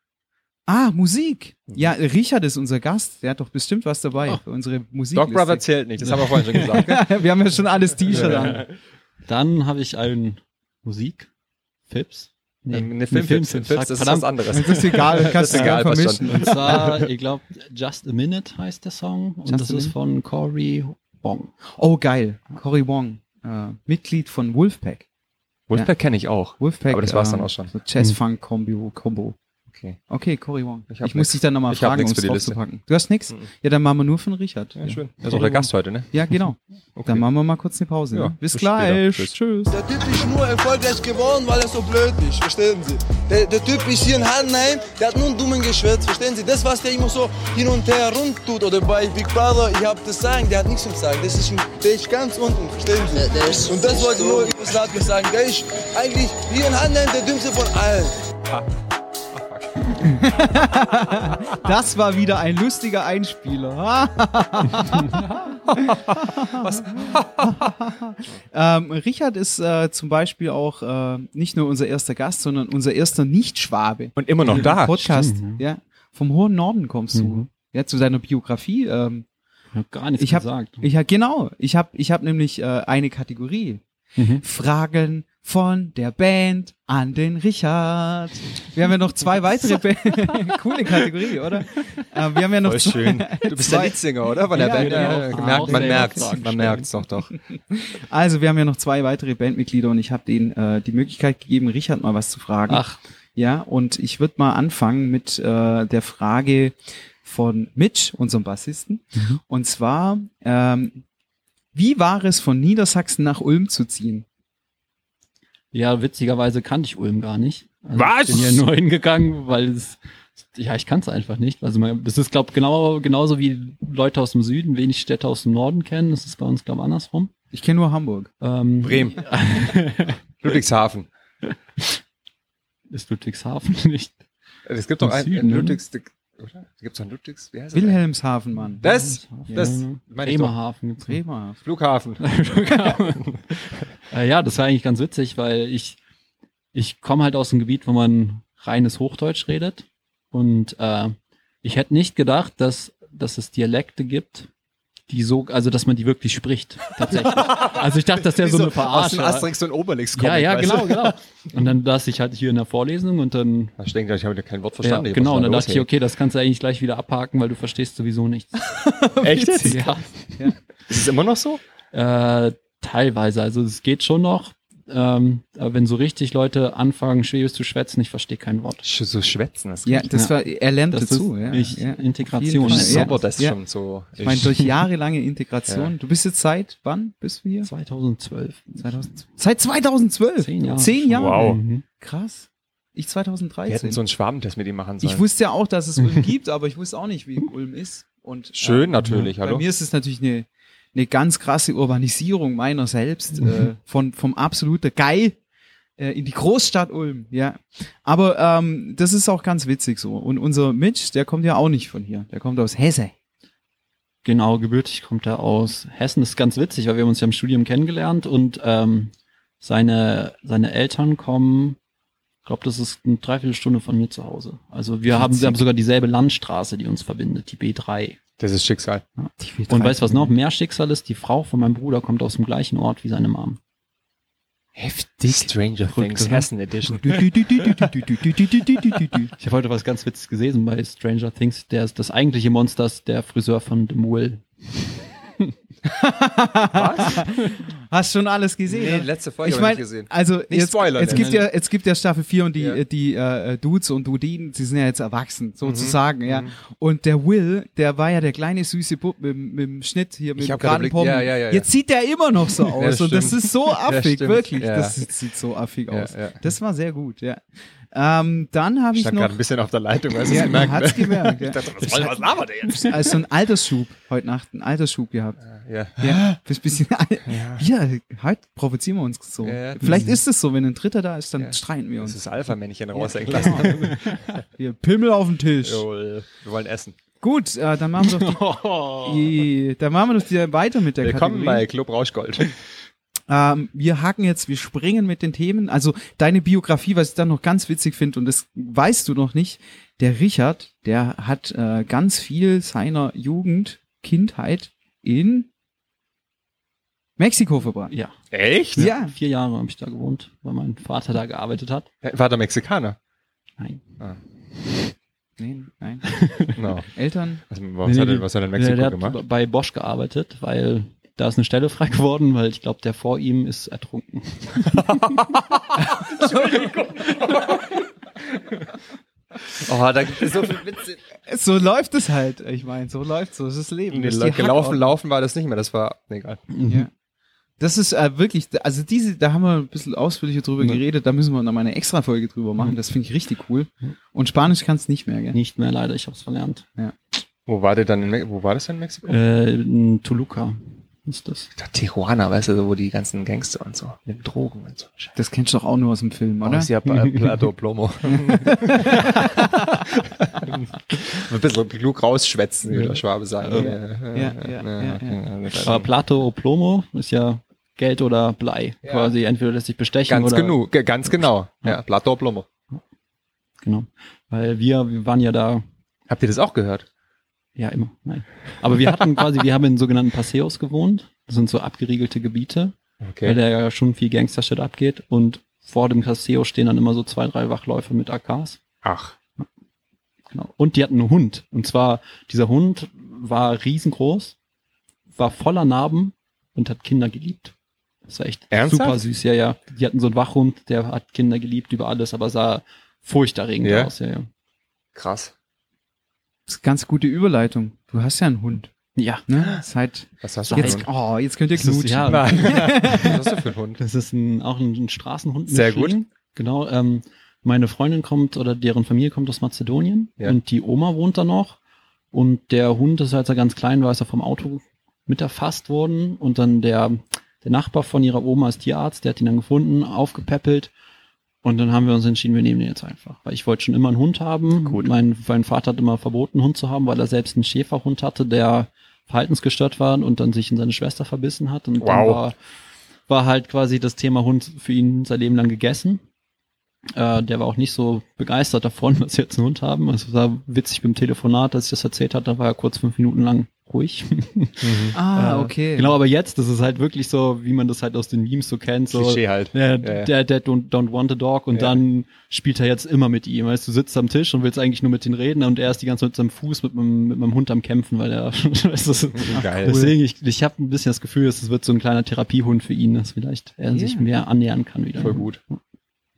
Ah, Musik. Mhm. Ja, Richard ist unser Gast. Der hat doch bestimmt was dabei Oh. für unsere Musik. Dog Brother zählt nicht, das haben wir vorhin schon gesagt. wir haben ja schon alles T-Shirt an. Dann habe ich einen Musik. Fips. Nee, eine nee, Filmfilms, Filmfilms. Filmfilms, das ist was anderes. Das ist egal, kannst du egal, vermischen. Und zwar, ich glaube, Just a Minute heißt der Song. Und Just das ist von Cory Bong. Oh, geil. Cory Wong, äh, Mitglied von Wolfpack. Wolfpack kenne ich auch. Wolfpack. Aber das war's äh, dann auch schon. So Jazz-Funk-Kombo. Okay. Okay, Cory Wong. Ich Ich, muss dich dann nochmal fragen, um es für die Liste. draufzupacken. Du hast nix? Mhm. Ja, dann machen wir nur von Richard. Ja, schön. Er ist auch der Gast heute, ne? Ja, genau. Okay. Dann machen wir mal kurz eine Pause. Ja, ne? Bis bis gleich. Tschüss. Tschüss. Der Typ ist nur erfolgreich geworden, weil er so blöd ist, verstehen Sie? Der, der Typ ist hier in Hanheim, der hat nur einen dummen Geschwätz, verstehen Sie? Das, was der immer so hin und her rund tut, oder bei Big Brother, ich hab das sagen, der hat nichts zu sagen. Das ist ein, der ist ganz unten, verstehen Sie? und das wollte ich nur mir sagen. Der ist eigentlich hier in Hanheim der dümmste von allen. Das war wieder ein lustiger Einspieler. ähm, Richard ist äh, zum Beispiel auch äh, nicht nur unser erster Gast, sondern unser erster Nicht-Schwabe. Und immer noch Im da. Podcast. stimmt, Ja, vom hohen Norden kommst du. Mhm. Ja, zu seiner Biografie. Ähm, Ich habe gar nichts ich habe, gesagt. ich hab, genau, ich habe, ich habe nämlich äh, eine Kategorie. Mhm. Fragen von der Band an den Richard. Wir haben ja noch zwei weitere Band. Coole Kategorie, oder? Äh, wir haben ja noch Voll zwei, schön. Du bist der zwei, Leadsinger, oder? Von der Ja, Band. genau. Ja, Auch gemerkt, man. Fragen Man merkt's doch doch. Also wir haben ja noch zwei weitere Bandmitglieder und ich habe denen äh, die Möglichkeit gegeben, Richard mal was zu fragen. Ach, Ja, und ich würde mal anfangen mit äh, der Frage von Mitch, unserem Bassisten. Mhm. Und zwar, ähm, wie war es von Niedersachsen nach Ulm zu ziehen? Ja, witzigerweise kannte ich Ulm gar nicht. Also Was? Ich bin ja nur hingegangen, weil es, ja, ich kann es einfach nicht. Also man, das ist, glaube genau genauso wie Leute aus dem Süden wenig Städte aus dem Norden kennen. Das ist bei uns, glaube andersrum. Ich kenne nur Hamburg. Ähm, Bremen. Ludwigshafen. ist Ludwigshafen nicht. Es gibt doch einen Süden, in ne? Oder? Gibt es einen Ludwigs, wie heißt das? Wilhelmshaven, Mann. Das, Ja, das, meine ich doch. Bremerhaven noch. Bremerhaven. Flughafen. Äh, ja, das war eigentlich ganz witzig, weil ich, ich komme halt aus einem Gebiet, wo man reines Hochdeutsch redet. Und äh, ich hätte nicht gedacht, dass, dass es Dialekte gibt, die so, also dass man die wirklich spricht. Tatsächlich. Also ich dachte, das wäre so eine Aus Verarsche. dem Asterix und Obelix Ja, ja, genau, genau. Und dann saß ich halt hier in der Vorlesung und dann Ich denke, ich habe kein Wort ja, verstanden. Ich genau, und dann dachte ich, okay, das kannst du eigentlich gleich wieder abhaken, weil du verstehst sowieso nichts. Echt jetzt? Ja. Ist es immer noch so? Äh, teilweise, also es geht schon noch. Ähm, aber wenn so richtig Leute anfangen, Schwäbisch zu schwätzen, ich verstehe kein Wort. Sch- So schwätzen. Das Ja, das Ja. war, er lernt Das dazu. ist ja. ich, ja. Integration. Ist so. aber das ja. schon so. Ich meine, durch jahrelange Integration. Du bist jetzt seit wann bist du hier? 2012. 2000, seit 2012? Zehn Jahre. Zehn Jahre? Wow. Mhm. Krass. Ich Wir 2013. hätten so einen Schwabentest mit ihm machen sollen. ich wusste ja auch, dass es Ulm gibt, aber ich wusste auch nicht, wie Ulm ist. Und, Schön natürlich, Bei hallo? mir ist es natürlich eine, eine ganz krasse Urbanisierung meiner selbst, äh, von, vom absoluter Geil äh, in die Großstadt Ulm, ja. Aber ähm, das ist auch ganz witzig so. Und unser Mitch, der kommt ja auch nicht von hier. Der kommt aus Hesse. Genau, gebürtig kommt er aus Hessen. Das ist ganz witzig, weil wir haben uns ja im Studium kennengelernt und ähm, seine, seine Eltern kommen, ich glaube, das ist eine Dreiviertelstunde von mir zu Hause. Also wir haben, wir haben sogar dieselbe Landstraße, die uns verbindet, die B3. Das ist Schicksal. Und weißt du, was noch mehr Schicksal ist? Die Frau von meinem Bruder kommt aus dem gleichen Ort wie seine Mom. Heftig. Stranger Things oder? Hessen Edition. Ich habe heute was ganz Witziges gelesen bei Stranger Things. Der ist das eigentliche Monster ist der Friseur von The Will. Hast schon alles gesehen? Nee, ne? letzte Folge ich meine, nicht gesehen. also jetzt, spoilern, jetzt ne? gibt ja, jetzt gibt ja Staffel 4 und die, Ja. die äh, Dudes und Dudinen, sie sind ja jetzt erwachsen, Mhm. sozusagen, ja. Und der Will, der war ja der kleine süße Bub mit, mit dem Schnitt hier, mit geraden Pommes. ja, ja. Jetzt sieht der immer noch so aus und das ist so affig, wirklich. Das sieht so affig aus. Das war sehr gut, ja. Ähm, dann habe ich Stand noch, gerade ein bisschen auf der Leitung, weißt du, ja, das gemerkt. hat's ne? gemerkt, ja. Ich dachte, was, was labert der jetzt? also so ein Altersschub heute Nacht, einen Altersschub gehabt. Ja. Ja, bist bisschen, ja, halt provozieren wir uns so. Ja, ja. Vielleicht ist es so, wenn ein Dritter da ist, dann Ja. streiten wir Das uns. ist Alpha-Männchen raushängen Ja, lassen. genau. Hier, Pimmel auf den Tisch. Jawohl. Wir wollen essen. Gut, äh, dann machen wir doch die, die, dann machen wir doch die, weiter mit der Willkommen bei Kategorie. Club Rauschgold. Ähm, wir hacken jetzt, wir springen mit den Themen. Also deine Biografie, was ich dann noch ganz witzig finde, und das weißt du noch nicht, der Richard, der hat äh, ganz viel seiner Jugend, Kindheit in Mexiko verbracht. Ja. Echt? Ja. Vier Jahre habe ich da gewohnt, weil mein Vater da gearbeitet hat. War der Mexikaner? Nein. Nee, nein. No. Eltern. Was, Nee, was, nee, hat er, was hat er in Der, Mexiko der hat gemacht? bei Bosch gearbeitet, weil da ist eine Stelle frei geworden, weil ich glaube, der vor ihm ist ertrunken. Oh, da gibt es so viel Witze. So läuft es halt. Ich meine, so läuft so. Das ist das Leben. Nee, Das ist gelaufen, laufen war das nicht mehr. Das war, nee, egal. Ja. Das ist äh, wirklich, also diese, da haben wir ein bisschen ausführlicher drüber Ja. geredet, da müssen wir noch mal eine extra Folge drüber machen, das finde ich richtig cool. Und Spanisch kannst nicht mehr, gell? Nicht mehr leider, ich habe es verlernt. Wo war der dann in, wo war das denn in Mexiko? Äh, in Toluca ist das. Da Tijuana, weißt du, wo die ganzen Gangster und so, mit Drogen und so. Das kennst du doch auch nur aus dem Film, oder? Oh, ist ja Pa- Plato Plomo. Ein bisschen klug rausschwätzen, wie der Schwabe sagt. Ja, ja, ja, ja. Aber Plato o Plomo ist ja Geld oder Blei. Ja. Quasi entweder lässt sich bestechen Ganz oder. genug, ge- ganz genau. Ja, Plato Plomo. Genau. Weil wir, wir waren ja da, Habt ihr das auch gehört? Ja immer, nein. Aber wir hatten quasi, wir haben in sogenannten Paseos gewohnt. Das sind so abgeriegelte Gebiete, weil Okay. da ja schon viel Gangster-Shit abgeht. Und vor dem Paseo stehen dann immer so zwei, drei Wachläufer mit AKs. Ach. Genau. Und die hatten einen Hund. Und zwar, dieser Hund war riesengroß, war voller Narben und hat Kinder geliebt. Das war echt Ernsthaft? super süß, ja, ja. Die hatten so einen Wachhund, der hat Kinder geliebt über alles, aber sah furchterregend Ja? aus, ja, ja. Krass. Das ist eine ganz gute Überleitung. Du hast ja einen Hund, Ja. ne? Seit, Was hast du jetzt, für einen oh, jetzt könnt ihr knutschen. ja. Was hast du für einen Hund? Das ist ein, auch ein, ein Straßenhund. Sehr Mischling. Genau. Ähm, meine Freundin kommt oder deren Familie kommt aus Mazedonien Ja. und die Oma wohnt da noch. Und der Hund ist, als er ganz klein war, ist er vom Auto mit erfasst worden. Und dann der, der Nachbar von ihrer Oma ist Tierarzt, der hat ihn dann gefunden, aufgepäppelt. Und dann haben wir uns entschieden, wir nehmen den jetzt einfach. Weil ich wollte schon immer einen Hund haben. Gut. Mein, mein Vater hat immer verboten, einen Hund zu haben, weil er selbst einen Schäferhund hatte, der verhaltensgestört war und dann sich in seine Schwester verbissen hat. Und dann Wow. war, war halt quasi das Thema Hund für ihn sein Leben lang gegessen. Äh, der war auch nicht so begeistert davon, dass wir jetzt einen Hund haben. Also es war witzig beim Telefonat, als ich das erzählt hatte, da war er kurz fünf Minuten lang ruhig. Ah, Äh, okay. Genau, aber jetzt, das ist halt wirklich so, wie man das halt aus den Memes so kennt. So, Klischee halt. der, Ja, ja. der, der don't, don't want a dog und Ja. dann spielt er jetzt immer mit ihm. Weißt du, sitzt am Tisch und willst eigentlich nur mit ihm reden und er ist die ganze Zeit mit seinem Fuß mit meinem, mit meinem Hund am Kämpfen, weil er, weißt du, Geil. deswegen, ich, ich habe ein bisschen das Gefühl, es wird so ein kleiner Therapiehund für ihn, dass vielleicht er Ja. sich mehr annähern kann wieder. Voll gut.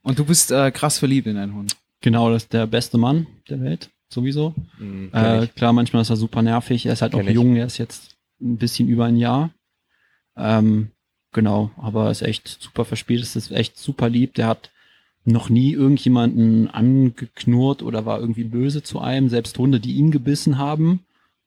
Und du bist äh, krass verliebt in deinen Hund. Genau, das ist der beste Mann der Welt, sowieso. Mhm, Äh, klar, manchmal ist er super nervig. Er ist halt Kenn auch ich. jung. Er ist jetzt ein bisschen über ein Jahr. Ähm, genau, aber ist echt super verspielt. Es ist echt super lieb. Der hat noch nie irgendjemanden angeknurrt oder war irgendwie böse zu einem. Selbst Hunde, die ihn gebissen haben,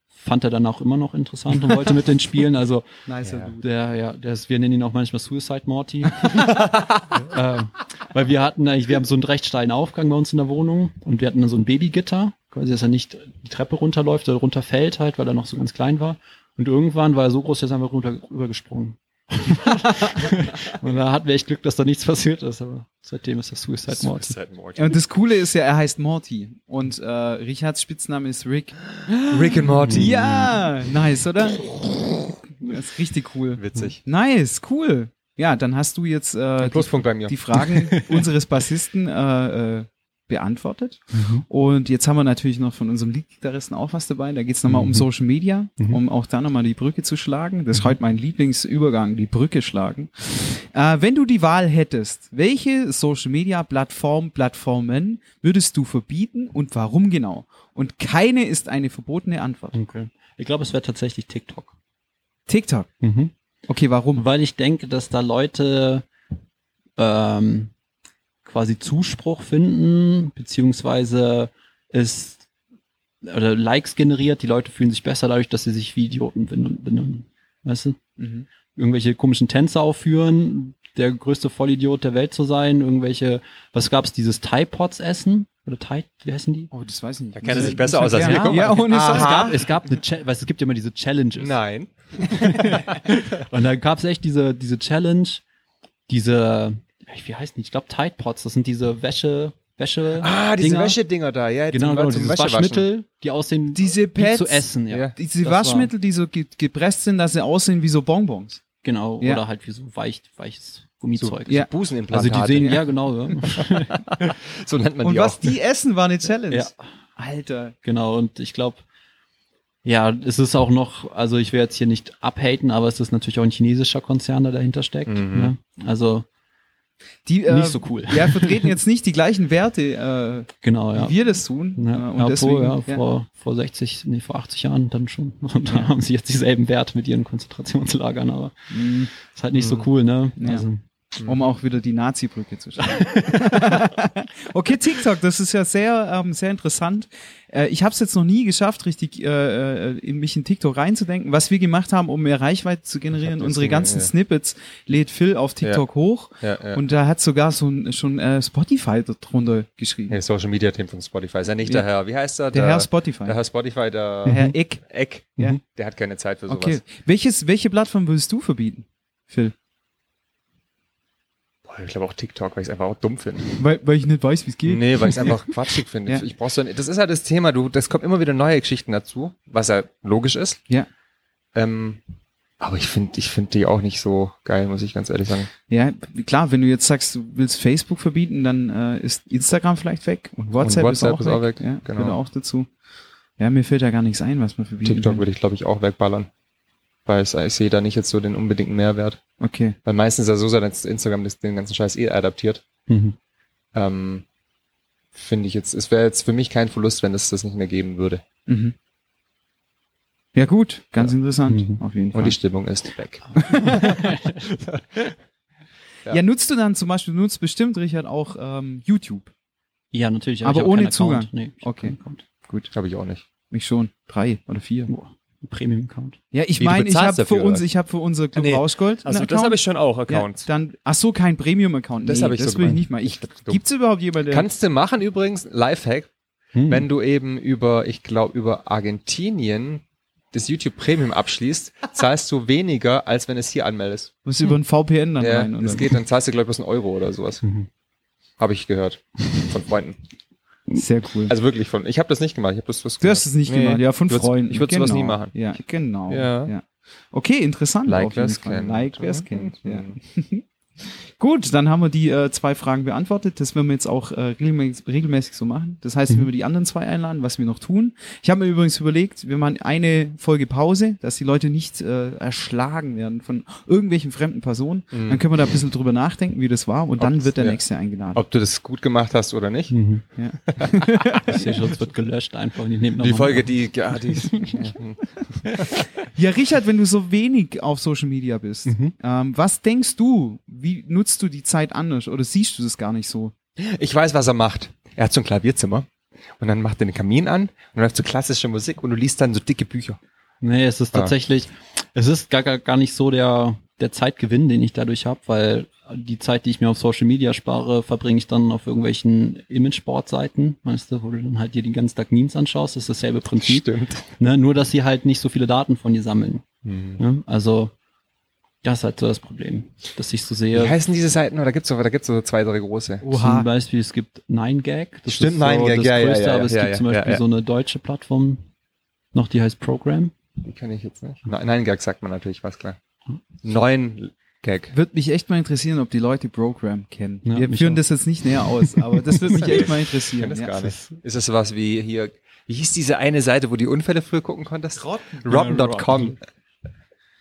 fand er dann auch immer noch interessant und wollte mit den spielen. Also Nice. Ja. der, ja, der ist, wir nennen ihn auch manchmal Suicide Morty. ähm, weil wir hatten eigentlich, wir haben so einen recht steilen Aufgang bei uns in der Wohnung und wir hatten dann so ein Babygitter, quasi, dass er nicht die Treppe runterläuft oder runterfällt halt, weil er noch so ganz klein war. Und irgendwann war er so groß, dass er einfach runter rübergesprungen. und da hatten wir echt Glück, dass da nichts passiert ist, aber seitdem ist das Suicide Morty. Suicide Morty. Und das Coole ist ja, er heißt Morty. Und äh, Richards Spitzname ist Rick. Rick and Morty. Ja, nice, oder? Das ist richtig cool. Witzig. Nice, cool. Ja, dann hast du jetzt äh, die, Pluspunkt bei mir. die Fragen unseres Bassisten äh, äh, beantwortet. Mhm. Und jetzt haben wir natürlich noch von unserem Lead-Gitarristen auch was dabei. Da geht's nochmal um Mhm. Social Media, Mhm. um auch da nochmal die Brücke zu schlagen. Das ist heute mein Lieblingsübergang, die Brücke schlagen. Äh, wenn du die Wahl hättest, welche Social Media Plattform, Plattformen würdest du verbieten und warum genau? Und keine ist eine verbotene Antwort. Okay. Ich glaube, es wäre tatsächlich TikTok. TikTok. Mhm. Okay, warum? Weil ich denke, dass da Leute ähm, quasi Zuspruch finden, beziehungsweise es oder Likes generiert, die Leute fühlen sich besser dadurch, dass sie sich wie Idioten benehmen. Weißt du? Mhm. Irgendwelche komischen Tänze aufführen, der größte Vollidiot der Welt zu sein, irgendwelche, was gab's, dieses Thai Pots essen? Oder Thai, wie heißen die? Oh, das weiß ich nicht. Da kennt er sich besser aus als ja, wir. Mal. Ja, ohne Es Scheiß. gab, es gab eine, Cha- weißt, es gibt ja immer diese Challenges. Nein. Und da gab's echt diese, diese Challenge, diese, wie heißen die? Ich glaube Tide Pots, das sind diese Wäsche, Wäsche. Ah, diese Dinger. Wäschedinger da, ja. Genau, genau, dieses Wäschewaschen. Waschmittel, die aussehen Diese Pads, zu essen, ja. Ja. diese Das war- Waschmittel, die so ge gepresst sind, dass sie aussehen wie so Bonbons. Genau, Ja. oder halt wie so weich, weiches Gummizeug. Ja. Also Busenimplantate. die sehen, ja, genau, ja. So nennt man Und die was auch. die essen, war eine Challenge. Ja. Alter. genau. Und ich glaube, ja, es ist auch noch, also ich will jetzt hier nicht abhaten, aber es ist natürlich auch ein chinesischer Konzern, der dahinter steckt. Mhm. Ne? Also Die äh, nicht so cool. ja, vertreten jetzt nicht die gleichen Werte, äh, Genau, ja. wie wir das tun. Ja, äh, und ja, deswegen, vor, ja, vor, vor 60, nee, vor 80 Jahren dann schon. Und da haben sie jetzt dieselben Werte mit ihren Konzentrationslagern, aber Mhm. ist halt nicht so cool, ne? Also, um auch wieder die Nazi-Brücke zu schlagen. okay, TikTok, das ist ja sehr, ähm, sehr interessant. Äh, ich habe es jetzt noch nie geschafft, richtig äh, äh, in mich in TikTok reinzudenken. Was wir gemacht haben, um mehr Reichweite zu generieren, unsere gesehen, ganzen ja. Snippets lädt Phil auf TikTok hoch Ja, ja. und da hat sogar so ein, schon äh, Spotify drunter geschrieben. Nee, Social Media Team von Spotify. Ist ja nicht Ja. der Herr, wie heißt er? Der Herr Spotify. Der Herr Spotify, der, Der Herr Eck. Eck. Ja. Der hat keine Zeit für sowas. Okay. Welches, welche Plattform würdest du verbieten, Phil? Ich glaube auch TikTok, weil ich es einfach auch dumm finde. Weil, weil ich nicht weiß, wie es geht. Nee, weil ich es einfach quatschig finde. Ja. Ich brauch so, ein- das ist halt das Thema, du, das kommt immer wieder neue Geschichten dazu, was ja logisch ist. Ja. Ähm, aber ich finde, ich finde die auch nicht so geil, muss ich ganz ehrlich sagen. Ja, klar, wenn du jetzt sagst, du willst Facebook verbieten, dann äh, ist Instagram vielleicht weg und WhatsApp, WhatsApp ist, ist auch auch weg. weg, Ja, genau. auch dazu. Ja, mir fällt ja gar nichts ein, was man verbieten TikTok kann. würde ich, glaube ich, auch wegballern. Weil es, ich sehe da nicht jetzt so den unbedingten Mehrwert. Okay. Weil meistens ist ja so, dass Instagram den ganzen Scheiß eh adaptiert. mhm. Ähm, finde ich jetzt, es wäre jetzt für mich kein Verlust, wenn es das nicht mehr geben würde. Mhm. Ja gut, ganz interessant, Mhm. auf jeden Fall. Und die Stimmung ist weg. ja. ja. nutzt du dann zum Beispiel, du nutzt bestimmt, Richard, auch ähm, YouTube? Ja, natürlich. Aber ich hab ohne Zugang? Nee, ich Okay. Gut, Glaube ich auch nicht. mich schon. Drei oder vier. Boah. Premium-Account. Ja, ich meine, ich habe für uns, ich habe für unser Club Nee. Rauschgold. Also das Account. habe ich schon auch, ja, Accounts. dann, ach so, kein Premium-Account. Das nee, habe ich das so will ich nicht mal. Ich, gibt's überhaupt jemanden, Kannst du machen übrigens, Lifehack, Hm. wenn du eben über, ich glaube, über Argentinien das YouTube Premium abschließt, zahlst du weniger, als wenn es hier anmeldest. musst du über ein VPN dann Ja, rein? Oder? das geht, dann zahlst du, glaube ich, bloß einen Euro oder sowas. Mhm. Habe ich gehört. Von Freunden. Sehr cool. Also wirklich von. Ich habe das nicht gemacht. Ich habe das was du hast es nicht Nee, gemacht, ja, von ich würd's- Freunden. Ich würde genau. sowas nie machen. Ja, genau. Ja. Okay, interessant. Like wer's Fall. kennt. Like wer's kennt. Ja. Gut, dann haben wir die äh, zwei Fragen beantwortet. Das werden wir jetzt auch äh, regelmäßig, regelmäßig so machen. Das heißt, Mhm. wenn wir die anderen zwei einladen, was wir noch tun. Ich habe mir übrigens überlegt, wir machen eine Folge Pause, dass die Leute nicht äh, erschlagen werden von irgendwelchen fremden Personen. Mhm. Dann können wir da ein bisschen drüber nachdenken, wie das war. Und dann Ob's- wird der ja. nächste eingeladen. Ob du das gut gemacht hast oder nicht. Mhm. Ja. Ich sehe schon, es wird gelöscht einfach. und Die, nehmen Die Folge, die, ja, die Ja, Richard, wenn du so wenig auf Social Media bist, Mhm. ähm, was denkst du? Wie nutzt du die Zeit anders oder siehst du das gar nicht so? Ich weiß, was er macht. Er hat so ein Klavierzimmer und dann macht er den Kamin an und dann läuft so klassische Musik und du liest dann so dicke Bücher. Nee, es ist Ah. tatsächlich, es ist gar, gar, gar nicht so der, der Zeitgewinn, den ich dadurch habe, weil die Zeit, die ich mir auf Social Media spare, verbringe ich dann auf irgendwelchen Image-Sport-Seiten, weißt du, wo du dann halt dir den ganzen Tag Memes anschaust, das ist dasselbe Prinzip. Stimmt. Ne? Nur, dass sie halt nicht so viele Daten von dir sammeln. Hm. Ne? Also, das ist halt so das Problem, dass ich so Wie sehe. heißen diese Seiten? Oder gibt's so, da gibt's so zwei, drei große. Zum Beispiel, es gibt 9gag. Das Stimmt, ist so 9gag, das ja, ja, Größte, ja, aber es ja, gibt ja, zum Beispiel ja, ja. so eine deutsche Plattform, noch die heißt Program. Die kenne ich jetzt nicht. Nein, nein, Gag sagt man natürlich, was klar. Neun Gag. Würde mich echt mal interessieren, ob die Leute Program kennen. Ja, Wir führen auch. das jetzt nicht näher aus, aber das würde mich echt mal Ich interessieren. kenne das ja. gar nicht. Ist das sowas wie hier, wie hieß diese eine Seite, wo die Unfälle früher gucken konntest? Rotten.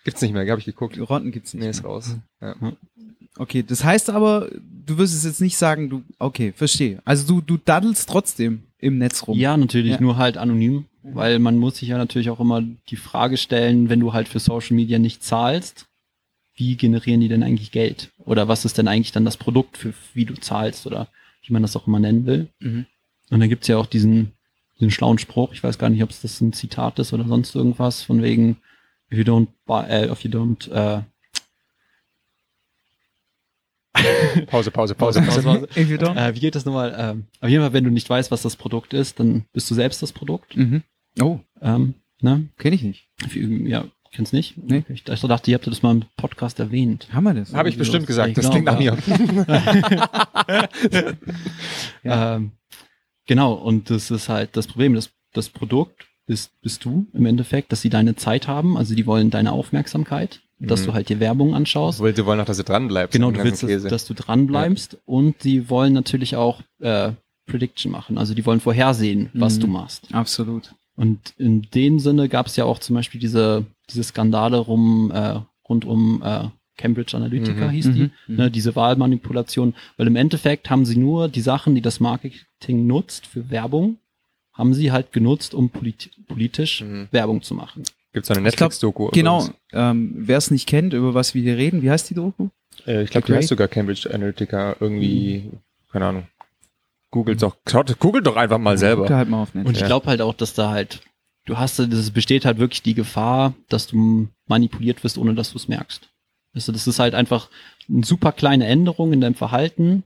Gibt's nicht mehr, habe ich geguckt. Rotten gibt's nicht. Nee, ist raus. Ja. Okay, das heißt aber, du wirst es jetzt nicht sagen, du, okay, verstehe. Also du, du daddelst trotzdem im Netz rum. Ja, natürlich, Ja. nur halt anonym, weil man muss sich ja natürlich auch immer die Frage stellen, wenn du halt für Social Media nicht zahlst, wie generieren die denn eigentlich Geld? Oder was ist denn eigentlich dann das Produkt, für wie du zahlst oder wie man das auch immer nennen will? Mhm. Und dann gibt's ja auch diesen, diesen schlauen Spruch, ich weiß gar nicht, ob es das ein Zitat ist oder sonst irgendwas, von wegen, if you don't buy, äh, if you don't, äh, Pause, Pause, Pause, Pause. war's? If you don't. äh, wie geht das nochmal? Ähm, auf jeden Fall, wenn du nicht weißt, was das Produkt ist, dann bist du selbst das Produkt. Mhm. Oh, Ähm, ne? kenne ich nicht. Ja, kennst nicht? Nee. Ich dachte, dachte, ihr habt das mal im Podcast erwähnt. Haben wir das? Habe ich bestimmt gesagt, das Genau, klingt nach mir. Ja. Ähm, genau, und das ist halt das Problem. Das, das Produkt bist, bist du im Endeffekt, dass sie deine Zeit haben, also die wollen deine Aufmerksamkeit, dass Mhm. du halt dir Werbung anschaust. Weil die wollen auch, dass du dran bleibst. Genau, du willst, Käse. dass du dran bleibst und die wollen natürlich auch äh, Prediction machen. Also die wollen vorhersehen, was Mhm. du machst. Absolut. Und in dem Sinne gab es ja auch zum Beispiel diese, diese Skandale rum, äh, rund um äh, Cambridge Analytica Mhm. hieß die, Mhm. Mhm. ne, diese Wahlmanipulation, weil im Endeffekt haben sie nur die Sachen, die das Marketing nutzt für Werbung, haben sie halt genutzt, um polit politisch Mhm. Werbung zu machen. Gibt's eine Ich glaub, Netflix-Doku? Genau. Ähm, Wer es nicht kennt, über was wir hier reden, wie heißt die Doku? Äh, ich glaube, die heißt sogar Cambridge Analytica irgendwie, keine Ahnung. Googelt doch, schaut, googelt doch einfach mal selber. halt mal auf Und ich glaube halt auch, dass da halt, du hast, es besteht halt wirklich die Gefahr, dass du manipuliert wirst, ohne dass du es merkst. Also das ist halt einfach eine super kleine Änderung in deinem Verhalten,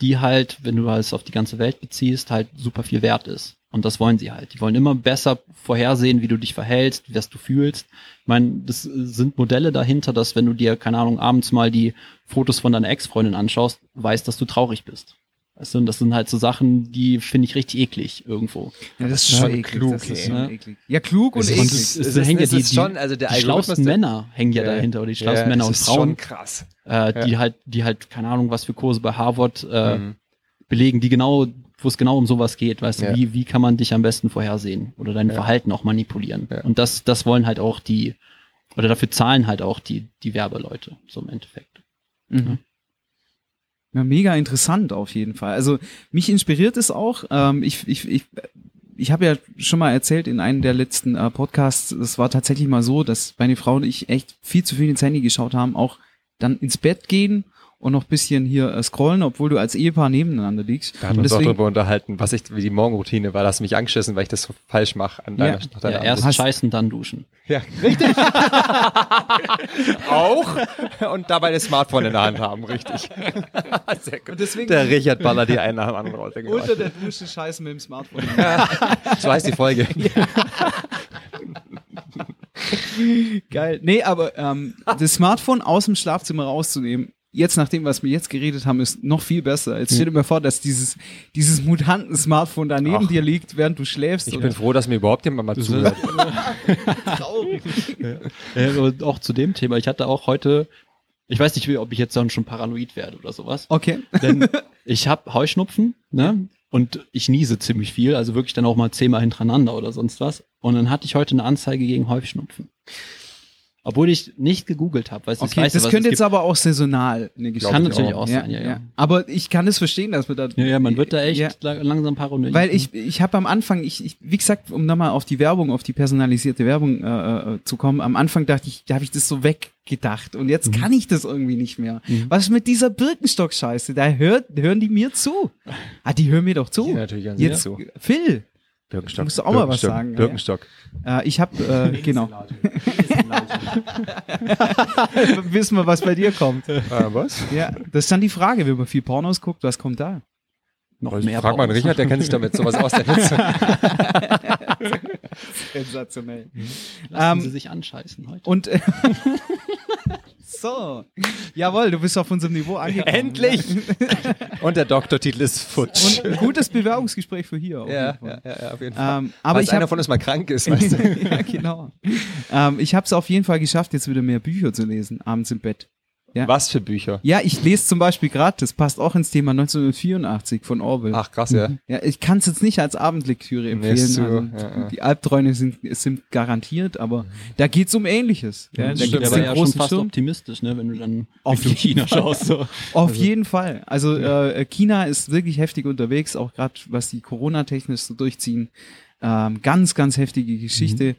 die halt, wenn du es auf die ganze Welt beziehst, halt super viel wert ist. Und das wollen sie halt. Die wollen immer besser vorhersehen, wie du dich verhältst, was du fühlst. Ich meine, das sind Modelle dahinter, dass wenn du dir, keine Ahnung, abends mal die Fotos von deiner Ex-Freundin anschaust, weißt, dass du traurig bist. Weißt du, und das sind halt so Sachen, die finde ich richtig eklig irgendwo. ja, das ist Ja, schon schon eklig. klug, das ist schon Ja. eklig. Ja, klug und eklig. es, es, es hängen ja die, die, schon, also der die der- Männer hängen ja, Ja. dahinter oder die schlausten Ja, Männer das und ist Frauen, schon krass. äh, die Ja. halt, die halt keine Ahnung, was für Kurse bei Harvard äh, Mhm. belegen, die genau, wo es genau um sowas geht, weißt du, Ja. wie wie kann man dich am besten vorhersehen oder dein Ja. Verhalten auch manipulieren. Ja. Und das das wollen halt auch die oder dafür zahlen halt auch die die Werbeleute so im Endeffekt. Mhm. Ja, mega interessant auf jeden Fall. Also mich inspiriert es auch. Ähm, ich ich, ich, ich habe ja schon mal erzählt in einem der letzten äh, Podcasts, es war tatsächlich mal so, dass meine Frau und ich echt viel zu viel ins Handy geschaut haben, auch dann ins Bett gehen und noch ein bisschen hier äh, scrollen, obwohl du als Ehepaar nebeneinander liegst. Da haben wir uns auch darüber unterhalten, was ich, wie die Morgenroutine war. Da hast du mich angeschissen, weil ich das so falsch mache an deiner, Ja. nach deiner Ja, erst Hast- scheißen, dann duschen. Ja, richtig. auch. Und dabei das Smartphone in der Hand haben, richtig. Sehr gut. Und deswegen- der Richard ballert die einen nach dem anderen raus. unter der Dusche scheißen mit dem Smartphone. So heißt die Folge. Geil. Nee, aber ähm, das Smartphone aus dem Schlafzimmer rauszunehmen, jetzt nachdem, was wir jetzt geredet haben, ist noch viel besser. Jetzt stell dir mal vor, dass dieses, dieses Mutanten-Smartphone da neben Ach. dir liegt, während du schläfst. Ich oder- bin froh, dass mir überhaupt jemand mal zuhört. traurig. Äh, und auch zu dem Thema. Ich hatte auch heute, ich weiß nicht, ob ich jetzt dann schon paranoid werde oder sowas. Okay. Denn ich habe Heuschnupfen, ne? Und ich niese ziemlich viel, also wirklich dann auch mal zehnmal hintereinander oder sonst was. Und dann hatte ich heute eine Anzeige gegen Heuschnupfen. Obwohl ich nicht gegoogelt habe, weil ich Okay, weiß, das was könnte es jetzt gibt. aber auch saisonal eine Geschichte Kann ich natürlich auch. auch, sein, ja, ja. Aber ich kann es verstehen, dass wir da. Ja, ja, man wird da echt Ja. la- langsam paranoid. Weil ich, ich habe am Anfang, ich, ich, wie gesagt, um nochmal auf die Werbung, auf die personalisierte Werbung äh, äh, zu kommen, am Anfang dachte ich, da habe ich das so weggedacht und jetzt kann ich das irgendwie nicht mehr. Was ist mit dieser Birkenstock-Scheiße? Da hört, hören die mir zu. Ah, die hören mir doch zu. Ja, natürlich jetzt, zu. Phil, Birkenstock. Musst du auch mal was Birkenstock, sagen, ja. Birkenstock. äh, ich habe, äh, genau. Wissen wir, was bei dir kommt. Äh, was? Ja, das ist dann die Frage, wenn man viel Pornos guckt, was kommt da? noch Frag mehr mal Pornos. Richard, der kennt sich damit sowas aus. Sensationell. Lassen Ähm, Sie sich anscheißen heute. Und äh, so, jawohl, du bist auf unserem Niveau angekommen. Endlich! Und der Doktortitel ist futsch. Und ein gutes Bewerbungsgespräch für hier. auf Ja, jeden Fall. ja, ja, auf jeden Fall. Ähm, aber Falls ich einer habe von uns mal krank ist, weißt du. ja, genau. Ähm, ich habe es auf jeden Fall geschafft, jetzt wieder mehr Bücher zu lesen, abends im Bett. Ja. Was für Bücher? Ja, ich lese zum Beispiel gerade, das passt auch ins Thema 1984 von Orwell. Ach, krass, ja. Ja, ich kann es jetzt nicht als Abendlektüre empfehlen. ist so, also, ja, ja. Die Albträume sind, sind garantiert, aber da geht's um Ähnliches. Ja, da Stimmt, gibt's aber den ja schon fast Schirm. optimistisch, ne, wenn du dann Auf Richtung jeden China schaust. So. Auf jeden Fall. Also äh, China ist wirklich heftig unterwegs, auch gerade was die Corona-technisch so durchziehen. Ähm, ganz, ganz heftige Geschichte.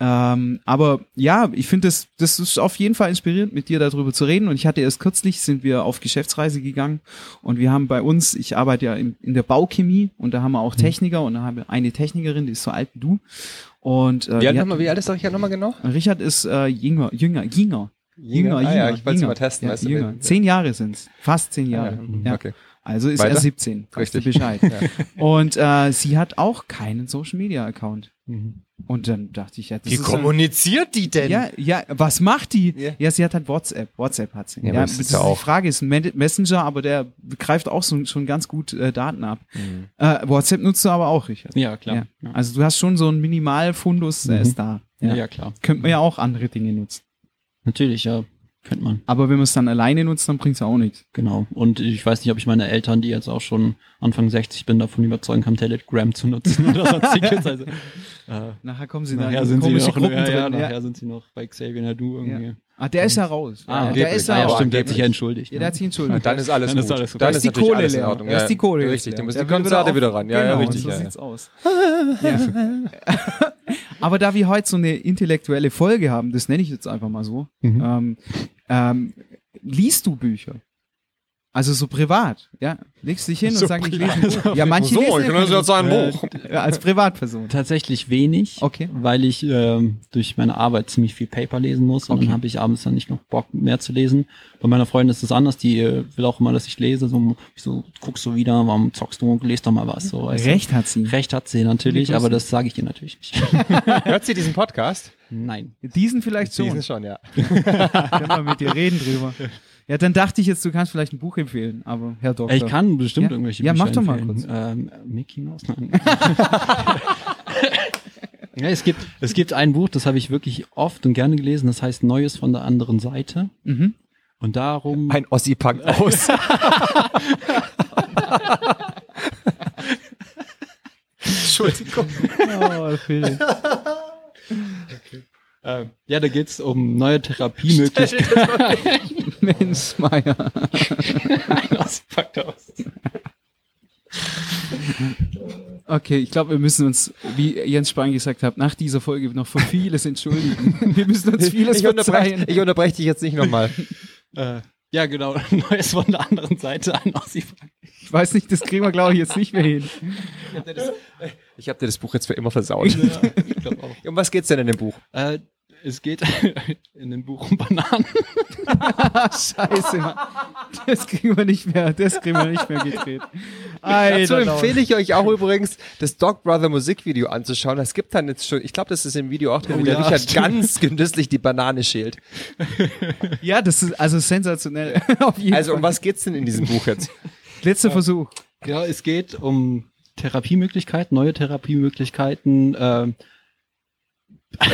Ähm, aber ja, ich finde das, das ist auf jeden Fall inspirierend, mit dir darüber zu reden. Und ich hatte erst kürzlich, sind wir auf Geschäftsreise gegangen und wir haben bei uns, ich arbeite ja in, in der Bauchemie und da haben wir auch Techniker und da haben wir eine Technikerin, die ist so alt wie du. Und äh, Wie alt, die nochmal, wie alt ist der Richard nochmal genau? hat, Richard ist äh, jünger, jünger, jünger. Jünger, Ah, jünger, ja, ich wollte es mal testen, Ja, weißt du. jünger. wenn- Zehn Jahre sind's. Fast zehn Ah, Jahre. ja. Ja. Okay. Also ist Weiter? er 17. Weißt du Richtig. Bescheid. Und äh, sie hat auch keinen Social Media Account. Und dann dachte ich, ja, das Wie ist kommuniziert die denn? ja, ja, was macht die? Ja. Ja, sie hat halt WhatsApp. WhatsApp hat sie. Ja, Ja, aber das ist ja die auch- Frage, ist ein Messenger, aber der greift auch so, schon ganz gut äh, Daten ab. Mhm. Äh, WhatsApp nutzt du aber auch, Richard. Ja, klar. Ja. Ja. Also du hast schon so einen Minimalfundus, der Mhm. ist da. Ja, ja, klar. Könnte man ja auch andere Dinge nutzen. Natürlich, ja. Könnte man. Aber wenn man es dann alleine nutzt, dann bringt's ja auch nichts. Genau. Und ich weiß nicht, ob ich meine Eltern, die jetzt auch schon Anfang 60 bin, davon überzeugen kann, Telegram zu nutzen oder sonstiges. Also, äh, Nachher kommen sie da nachher in sind sie noch, Gruppen ja, ja, nachher sind sie noch bei Xavier Nadu irgendwie. Ah, der ist ja raus. Ah, ja, der ist ja ja, raus. stimmt, der hat sich ja entschuldigt. Ja, der hat sich entschuldigt. Und dann ist alles Dann ist gut. alles gut. Dann Da ist die Kohle in leer. Ordnung. Da ist die Kohle Richtig, leer. dann muss Der die Konzerte wieder ran. Ja, ja, genau, richtig. So ja, ja. sieht's aus. ja. Aber da wir heute so eine intellektuelle Folge haben, das nenne ich jetzt einfach mal so, Mhm. ähm, ähm, liest du Bücher? Also so privat, ja? Legst dich hin So und sagst, ich lese ein. Buch. Ja, manche So, lesen ich das jetzt ein Buch. Als Privatperson. Tatsächlich wenig, Okay. weil ich ähm, durch meine Arbeit ziemlich viel Paper lesen muss und Okay. dann habe ich abends dann nicht noch Bock mehr zu lesen. Bei meiner Freundin ist es anders, die äh, will auch immer, dass ich lese. So, ich so guckst du wieder, warum zockst du, lest doch mal was. So, weißt du. Recht hat sie. Recht hat sie natürlich, aber das sage ich ihr natürlich nicht. Hört sie diesen Podcast? Nein. Diesen vielleicht schon. Diesen schon, ja. Können wir mit dir reden drüber. Ja, dann dachte ich jetzt, du kannst vielleicht ein Buch empfehlen, aber Herr Doktor. Ich kann bestimmt Ja? irgendwelche Ja, Bücher mach doch mal empfehlen. Ähm, Mickey Mouse? Nein. ja, es gibt, es gibt ein Buch, das habe ich wirklich oft und gerne gelesen, das heißt Neues von der anderen Seite. Mhm. Und darum, Ein Ossi packt aus. Entschuldigung. Oh, Phil. Äh, ja, da geht's um neue Therapiemöglichkeiten. Mensch, Meier. Packt aus. Okay, ich glaube, wir müssen uns, wie Jens Spahn gesagt hat, nach dieser Folge noch für vieles entschuldigen. Wir müssen uns vieles Ich unterbreche, ich unterbreche dich jetzt nicht nochmal. Äh, Ja, genau. Neues von der anderen Seite an. Ich weiß nicht, das kriegen wir, glaube ich, jetzt nicht mehr hin. Ich habe dir das Buch jetzt für immer versaut. ich glaube auch. Um was geht's denn in dem Buch? Äh, es geht in dem Buch um Bananen. Scheiße, Mann. Das kriegen wir nicht mehr, das kriegen wir nicht mehr gedreht. Dazu empfehle ich euch auch übrigens, das Dog Brother Musikvideo anzuschauen. Es gibt dann jetzt schon, ich glaube, das ist im Video auch drin, Oh wie der ja, Richard stimmt. ganz genüsslich die Banane schält. Ja, das ist also sensationell. Auf jeden Also um was geht's denn in diesem Buch jetzt? Letzter Versuch. Ja, es geht um Therapiemöglichkeiten, neue Therapiemöglichkeiten, ähm,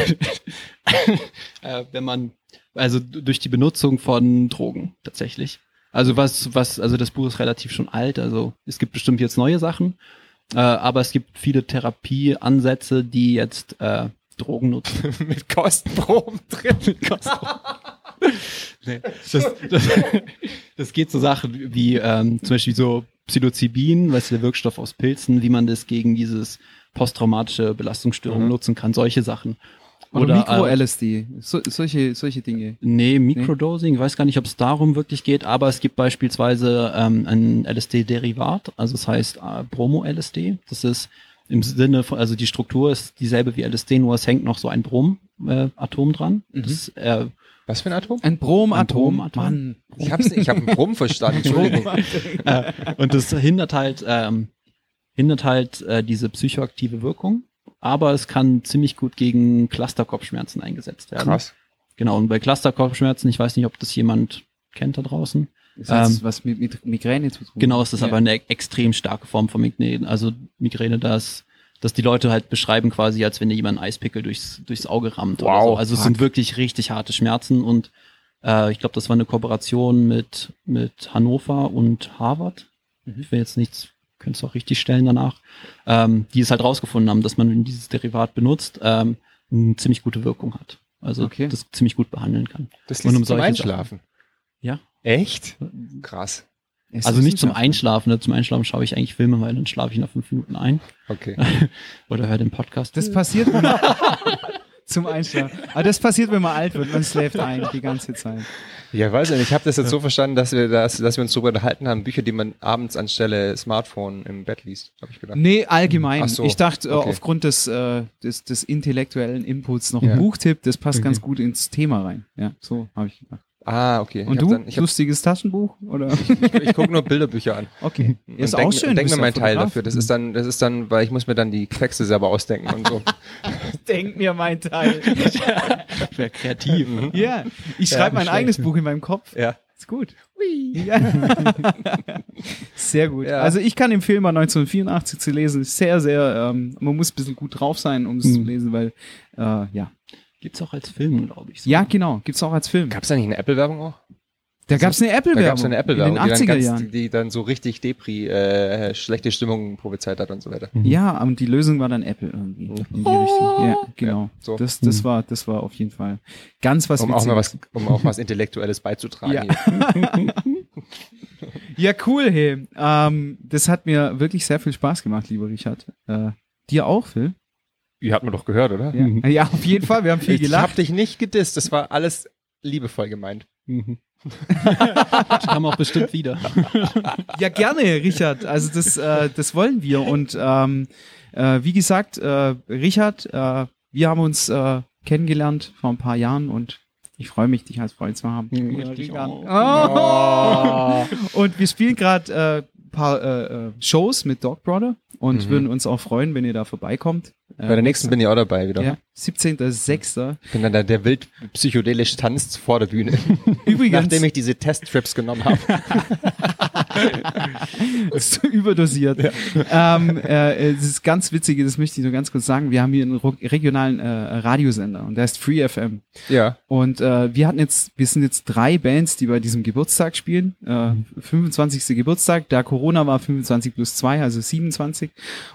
äh, wenn man, also durch die Benutzung von Drogen tatsächlich. Also was, was, also das Buch ist relativ schon alt, also es gibt bestimmt jetzt neue Sachen, äh, aber es gibt viele Therapieansätze, die jetzt äh, Drogen nutzen. Mit Kostenproben drin. Nee, das, das, das geht so Sachen wie ähm, zum Beispiel so Psilocybin, weißt du, der Wirkstoff aus Pilzen, wie man das gegen dieses posttraumatische Belastungsstörung Mhm. nutzen kann, solche Sachen. Oder, äh, Mikro-LSD. So, solche, solche Dinge. Nee, Microdosing, ich weiß gar nicht, ob es darum wirklich geht, aber es gibt beispielsweise ähm, ein LSD-Derivat, also es heißt äh, Bromo-LSD. Das ist im Sinne von, also die Struktur ist dieselbe wie LSD, nur es hängt noch so ein Brom-Atom dran. Mhm. Das, äh, Was für ein Atom? Ein Bromatom. Ein Bromatom. Mann. Ich hab's, ich hab einen Brum verstanden, Entschuldigung. äh, und das hindert halt, ähm, hindert halt äh, diese psychoaktive Wirkung, aber es kann ziemlich gut gegen Clusterkopfschmerzen eingesetzt werden. Krass. Genau, und bei Clusterkopfschmerzen, ich weiß nicht, ob das jemand kennt da draußen. Das hat Ähm, was mit, mit Migräne zu tun. Genau, es ist ja. aber eine extrem starke Form von Migräne. Also Migräne, das, dass die Leute halt beschreiben quasi, als wenn dir jemand einen Eispickel durchs, durchs Auge rammt oder Wow, so. Also es sind wirklich richtig harte Schmerzen und äh, ich glaube, das war eine Kooperation mit, mit Hannover und Harvard. Mhm. Ich will jetzt nichts, könnte es auch richtig stellen danach, ähm, die es halt rausgefunden haben, dass man, dieses Derivat benutzt, ähm, eine ziemlich gute Wirkung hat. Also Okay. das ziemlich gut behandeln kann. Das Und liest um um zum solche Einschlafen. Ja. Echt? Krass. Es Also ist nicht zum. Einschlafen. ne? Zum Einschlafen schaue ich eigentlich Filme, weil dann schlafe ich nach fünf Minuten ein. Okay. Oder höre den Podcast. Das passiert wenn man, zum Einschlafen. Aber das passiert, wenn man alt wird. Man schläft ein die ganze Zeit. Ja, weiß nicht. Ich habe das jetzt so verstanden, dass wir, das, dass wir uns darüber unterhalten haben, Bücher, die man abends anstelle Smartphone im Bett liest, habe ich gedacht. Nee, allgemein. Ach so, Ich dachte, äh, okay. aufgrund des, äh, des, des intellektuellen Inputs noch Ja. ein Buchtipp, das passt Okay. ganz gut ins Thema rein. Ja, so habe ich gedacht. Ah, okay. Und ich du? Dann, ich hab, Lustiges Taschenbuch? Oder? ich, ich gucke nur Bilderbücher an. Okay. Und ist denk, auch schön. Denk mir ja meinen Teil dafür. Das ist dann, das ist dann, weil ich muss mir dann die Texte selber ausdenken und so. Denk mir mein Teil. wäre kreativ. ja, ich Ja, schreibe mein nicht eigenes schlecht. Buch in meinem Kopf. ja. Ist gut. Ja. sehr gut. Ja. Also ich kann empfehlen, mal 1984 zu lesen. Sehr, sehr, ähm, man muss ein bisschen gut drauf sein, um es Mhm. zu lesen, weil, äh, ja. Gibt's auch als Film, glaube ich. Ja, genau. Gibt's auch als Film. Gab's da nicht eine Apple-Werbung auch? Da gab's eine Da Apple-Werbung. gab's eine Apple-Werbung, In den die, 80er dann ganz, Jahren. die, die dann so richtig Depri, äh, schlechte Stimmung prophezeit hat und so weiter. Ja, und die Lösung war dann Apple irgendwie. Mhm. In die Richtung. Ja, genau. Ja, so. Das, das Mhm. war, das war auf jeden Fall ganz was Um auch mal was, um auch was Intellektuelles beizutragen. Ja. Ja, cool, hey. Ähm, das hat mir wirklich sehr viel Spaß gemacht, lieber Richard. Äh, dir auch, Phil? Ihr habt mir doch gehört, oder? Ja. ja, auf jeden Fall. Wir haben viel Ich gelacht. hab dich nicht gedisst, das war alles liebevoll gemeint. Mhm. kam auch bestimmt wieder. Ja, gerne, Richard. Also das, äh, das wollen wir. Und ähm, äh, wie gesagt, äh, Richard, äh, wir haben uns äh, kennengelernt vor ein paar Jahren und ich freue mich, dich als Freund zu haben. Ja, ich auch. Oh. Und wir spielen gerade äh, paar äh, äh, Shows mit Dog Brother und Mhm. würden uns auch freuen, wenn ihr da vorbeikommt. Bei der nächsten bin ich auch dabei wieder. ja, 17.06. Ich bin dann der, der wild psychedelisch tanzt vor der Bühne, Übrigens, nachdem ich diese Testtrips genommen habe. ist überdosiert. Ähm, äh, es ist ganz witzig, das möchte ich nur ganz kurz sagen. Wir haben hier einen regionalen äh, Radiosender und der ist Free FM. ja. Und äh, wir hatten jetzt, wir sind jetzt drei Bands, die bei diesem Geburtstag spielen. Äh, 25. Geburtstag, da Corona war 25 plus 2, also 27.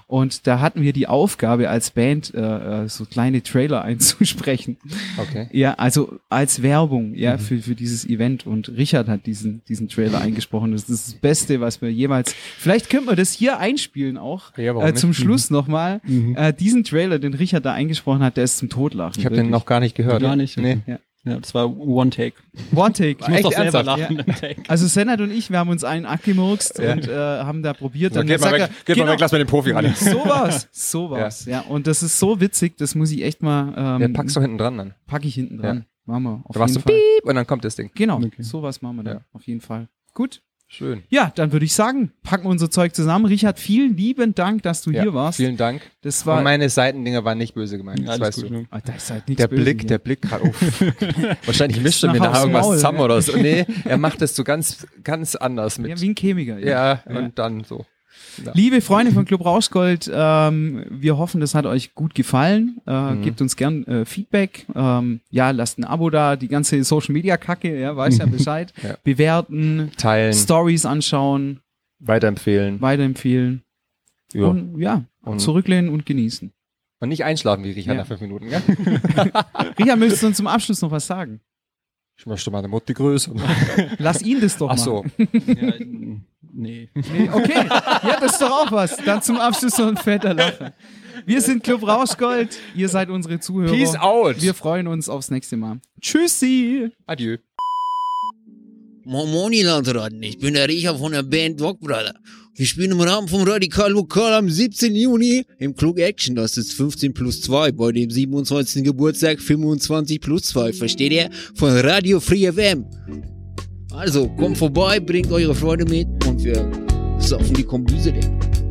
Und da hatten wir die Aufgabe als Band äh, äh, so kleine Trailer einzusprechen. Okay. Ja, also als Werbung, ja, für, für dieses Event. Und Richard hat diesen, diesen Trailer eingesprochen. Das ist das Beste, was wir jemals. Vielleicht könnten wir das hier einspielen auch. Ja, warum äh, zum nicht? Schluss nochmal. Mhm. Äh, diesen Trailer, den Richard da eingesprochen hat, der ist zum Totlachen. Ich habe den noch gar nicht gehört. Gar nicht. Nee. Ja. Ja, das war One Take. One Take. Ich muss Echt doch selber ernsthaft? lachen Take. Also Senat und ich, wir haben uns einen abgemurkst Ja. und äh, haben da probiert. Ja, und geht jetzt mal sagt weg, er, geht mal genau, weg, lass mal den Profi ran. Sowas, sowas. Ja. und das ist so witzig, das muss ich echt mal. Ähm, Ja, packst du hinten dran dann. pack ich hinten dran. Machen wir auf Da machst jeden du Fall. piep und dann kommt das Ding. Genau, Okay. sowas machen wir dann Ja. auf jeden Fall. Gut. Schön. Ja, dann würde ich sagen, packen wir unser Zeug zusammen. Richard, vielen lieben Dank, dass du Ja, hier warst. Vielen Dank. Das war Und meine Seitendinger waren nicht böse gemeint. Ja, Das weißt gut, du. Junge. Ah, da ist halt nichts Der Böse Blick, hier. der Blick gerade auf. Wahrscheinlich mischt er mir nachher irgendwas Maul, zusammen ja. oder so. Nee, er macht das so ganz, ganz anders ja, mit. wie ein Chemiker. Ja, und dann so. Liebe Freunde von Club Rauschgold, ähm, wir hoffen, das hat euch gut gefallen. Äh, Mhm. Gebt uns gern äh, Feedback. Ähm, ja, lasst ein Abo da, die ganze Social Media Kacke, ja, weiß ja Bescheid. Ja. Bewerten, Teilen, Stories anschauen, weiterempfehlen. weiterempfehlen Ja. Und, und ja, Und- zurücklehnen und genießen. nicht einschlafen wie Richard Ja. nach fünf Minuten, gell? Richard, möchtest du uns zum Abschluss noch was sagen? Ich möchte meine Mutti grüßen. Lass ihn das doch Ach machen. so. Ja, nee. Nee, okay, ja, das ist doch auch was. Dann zum Abschluss noch ein fetter Lacher. Wir sind Club Rauschgold, ihr seid unsere Zuhörer. Peace out. Wir freuen uns aufs nächste Mal. Tschüssi! Adieu. Moin Moin, ihr Landraten. Ich bin der Richard von der Band Dog Brother. Wir spielen im Rahmen vom Radikal Lokal am 17. Juni im Klug Action. Das ist 15 plus 2 bei dem 27. Geburtstag 25 plus 2. Versteht ihr? Von Radio Free FM. Also, kommt vorbei, bringt eure Freunde mit und wir saufen die Kombüse leer.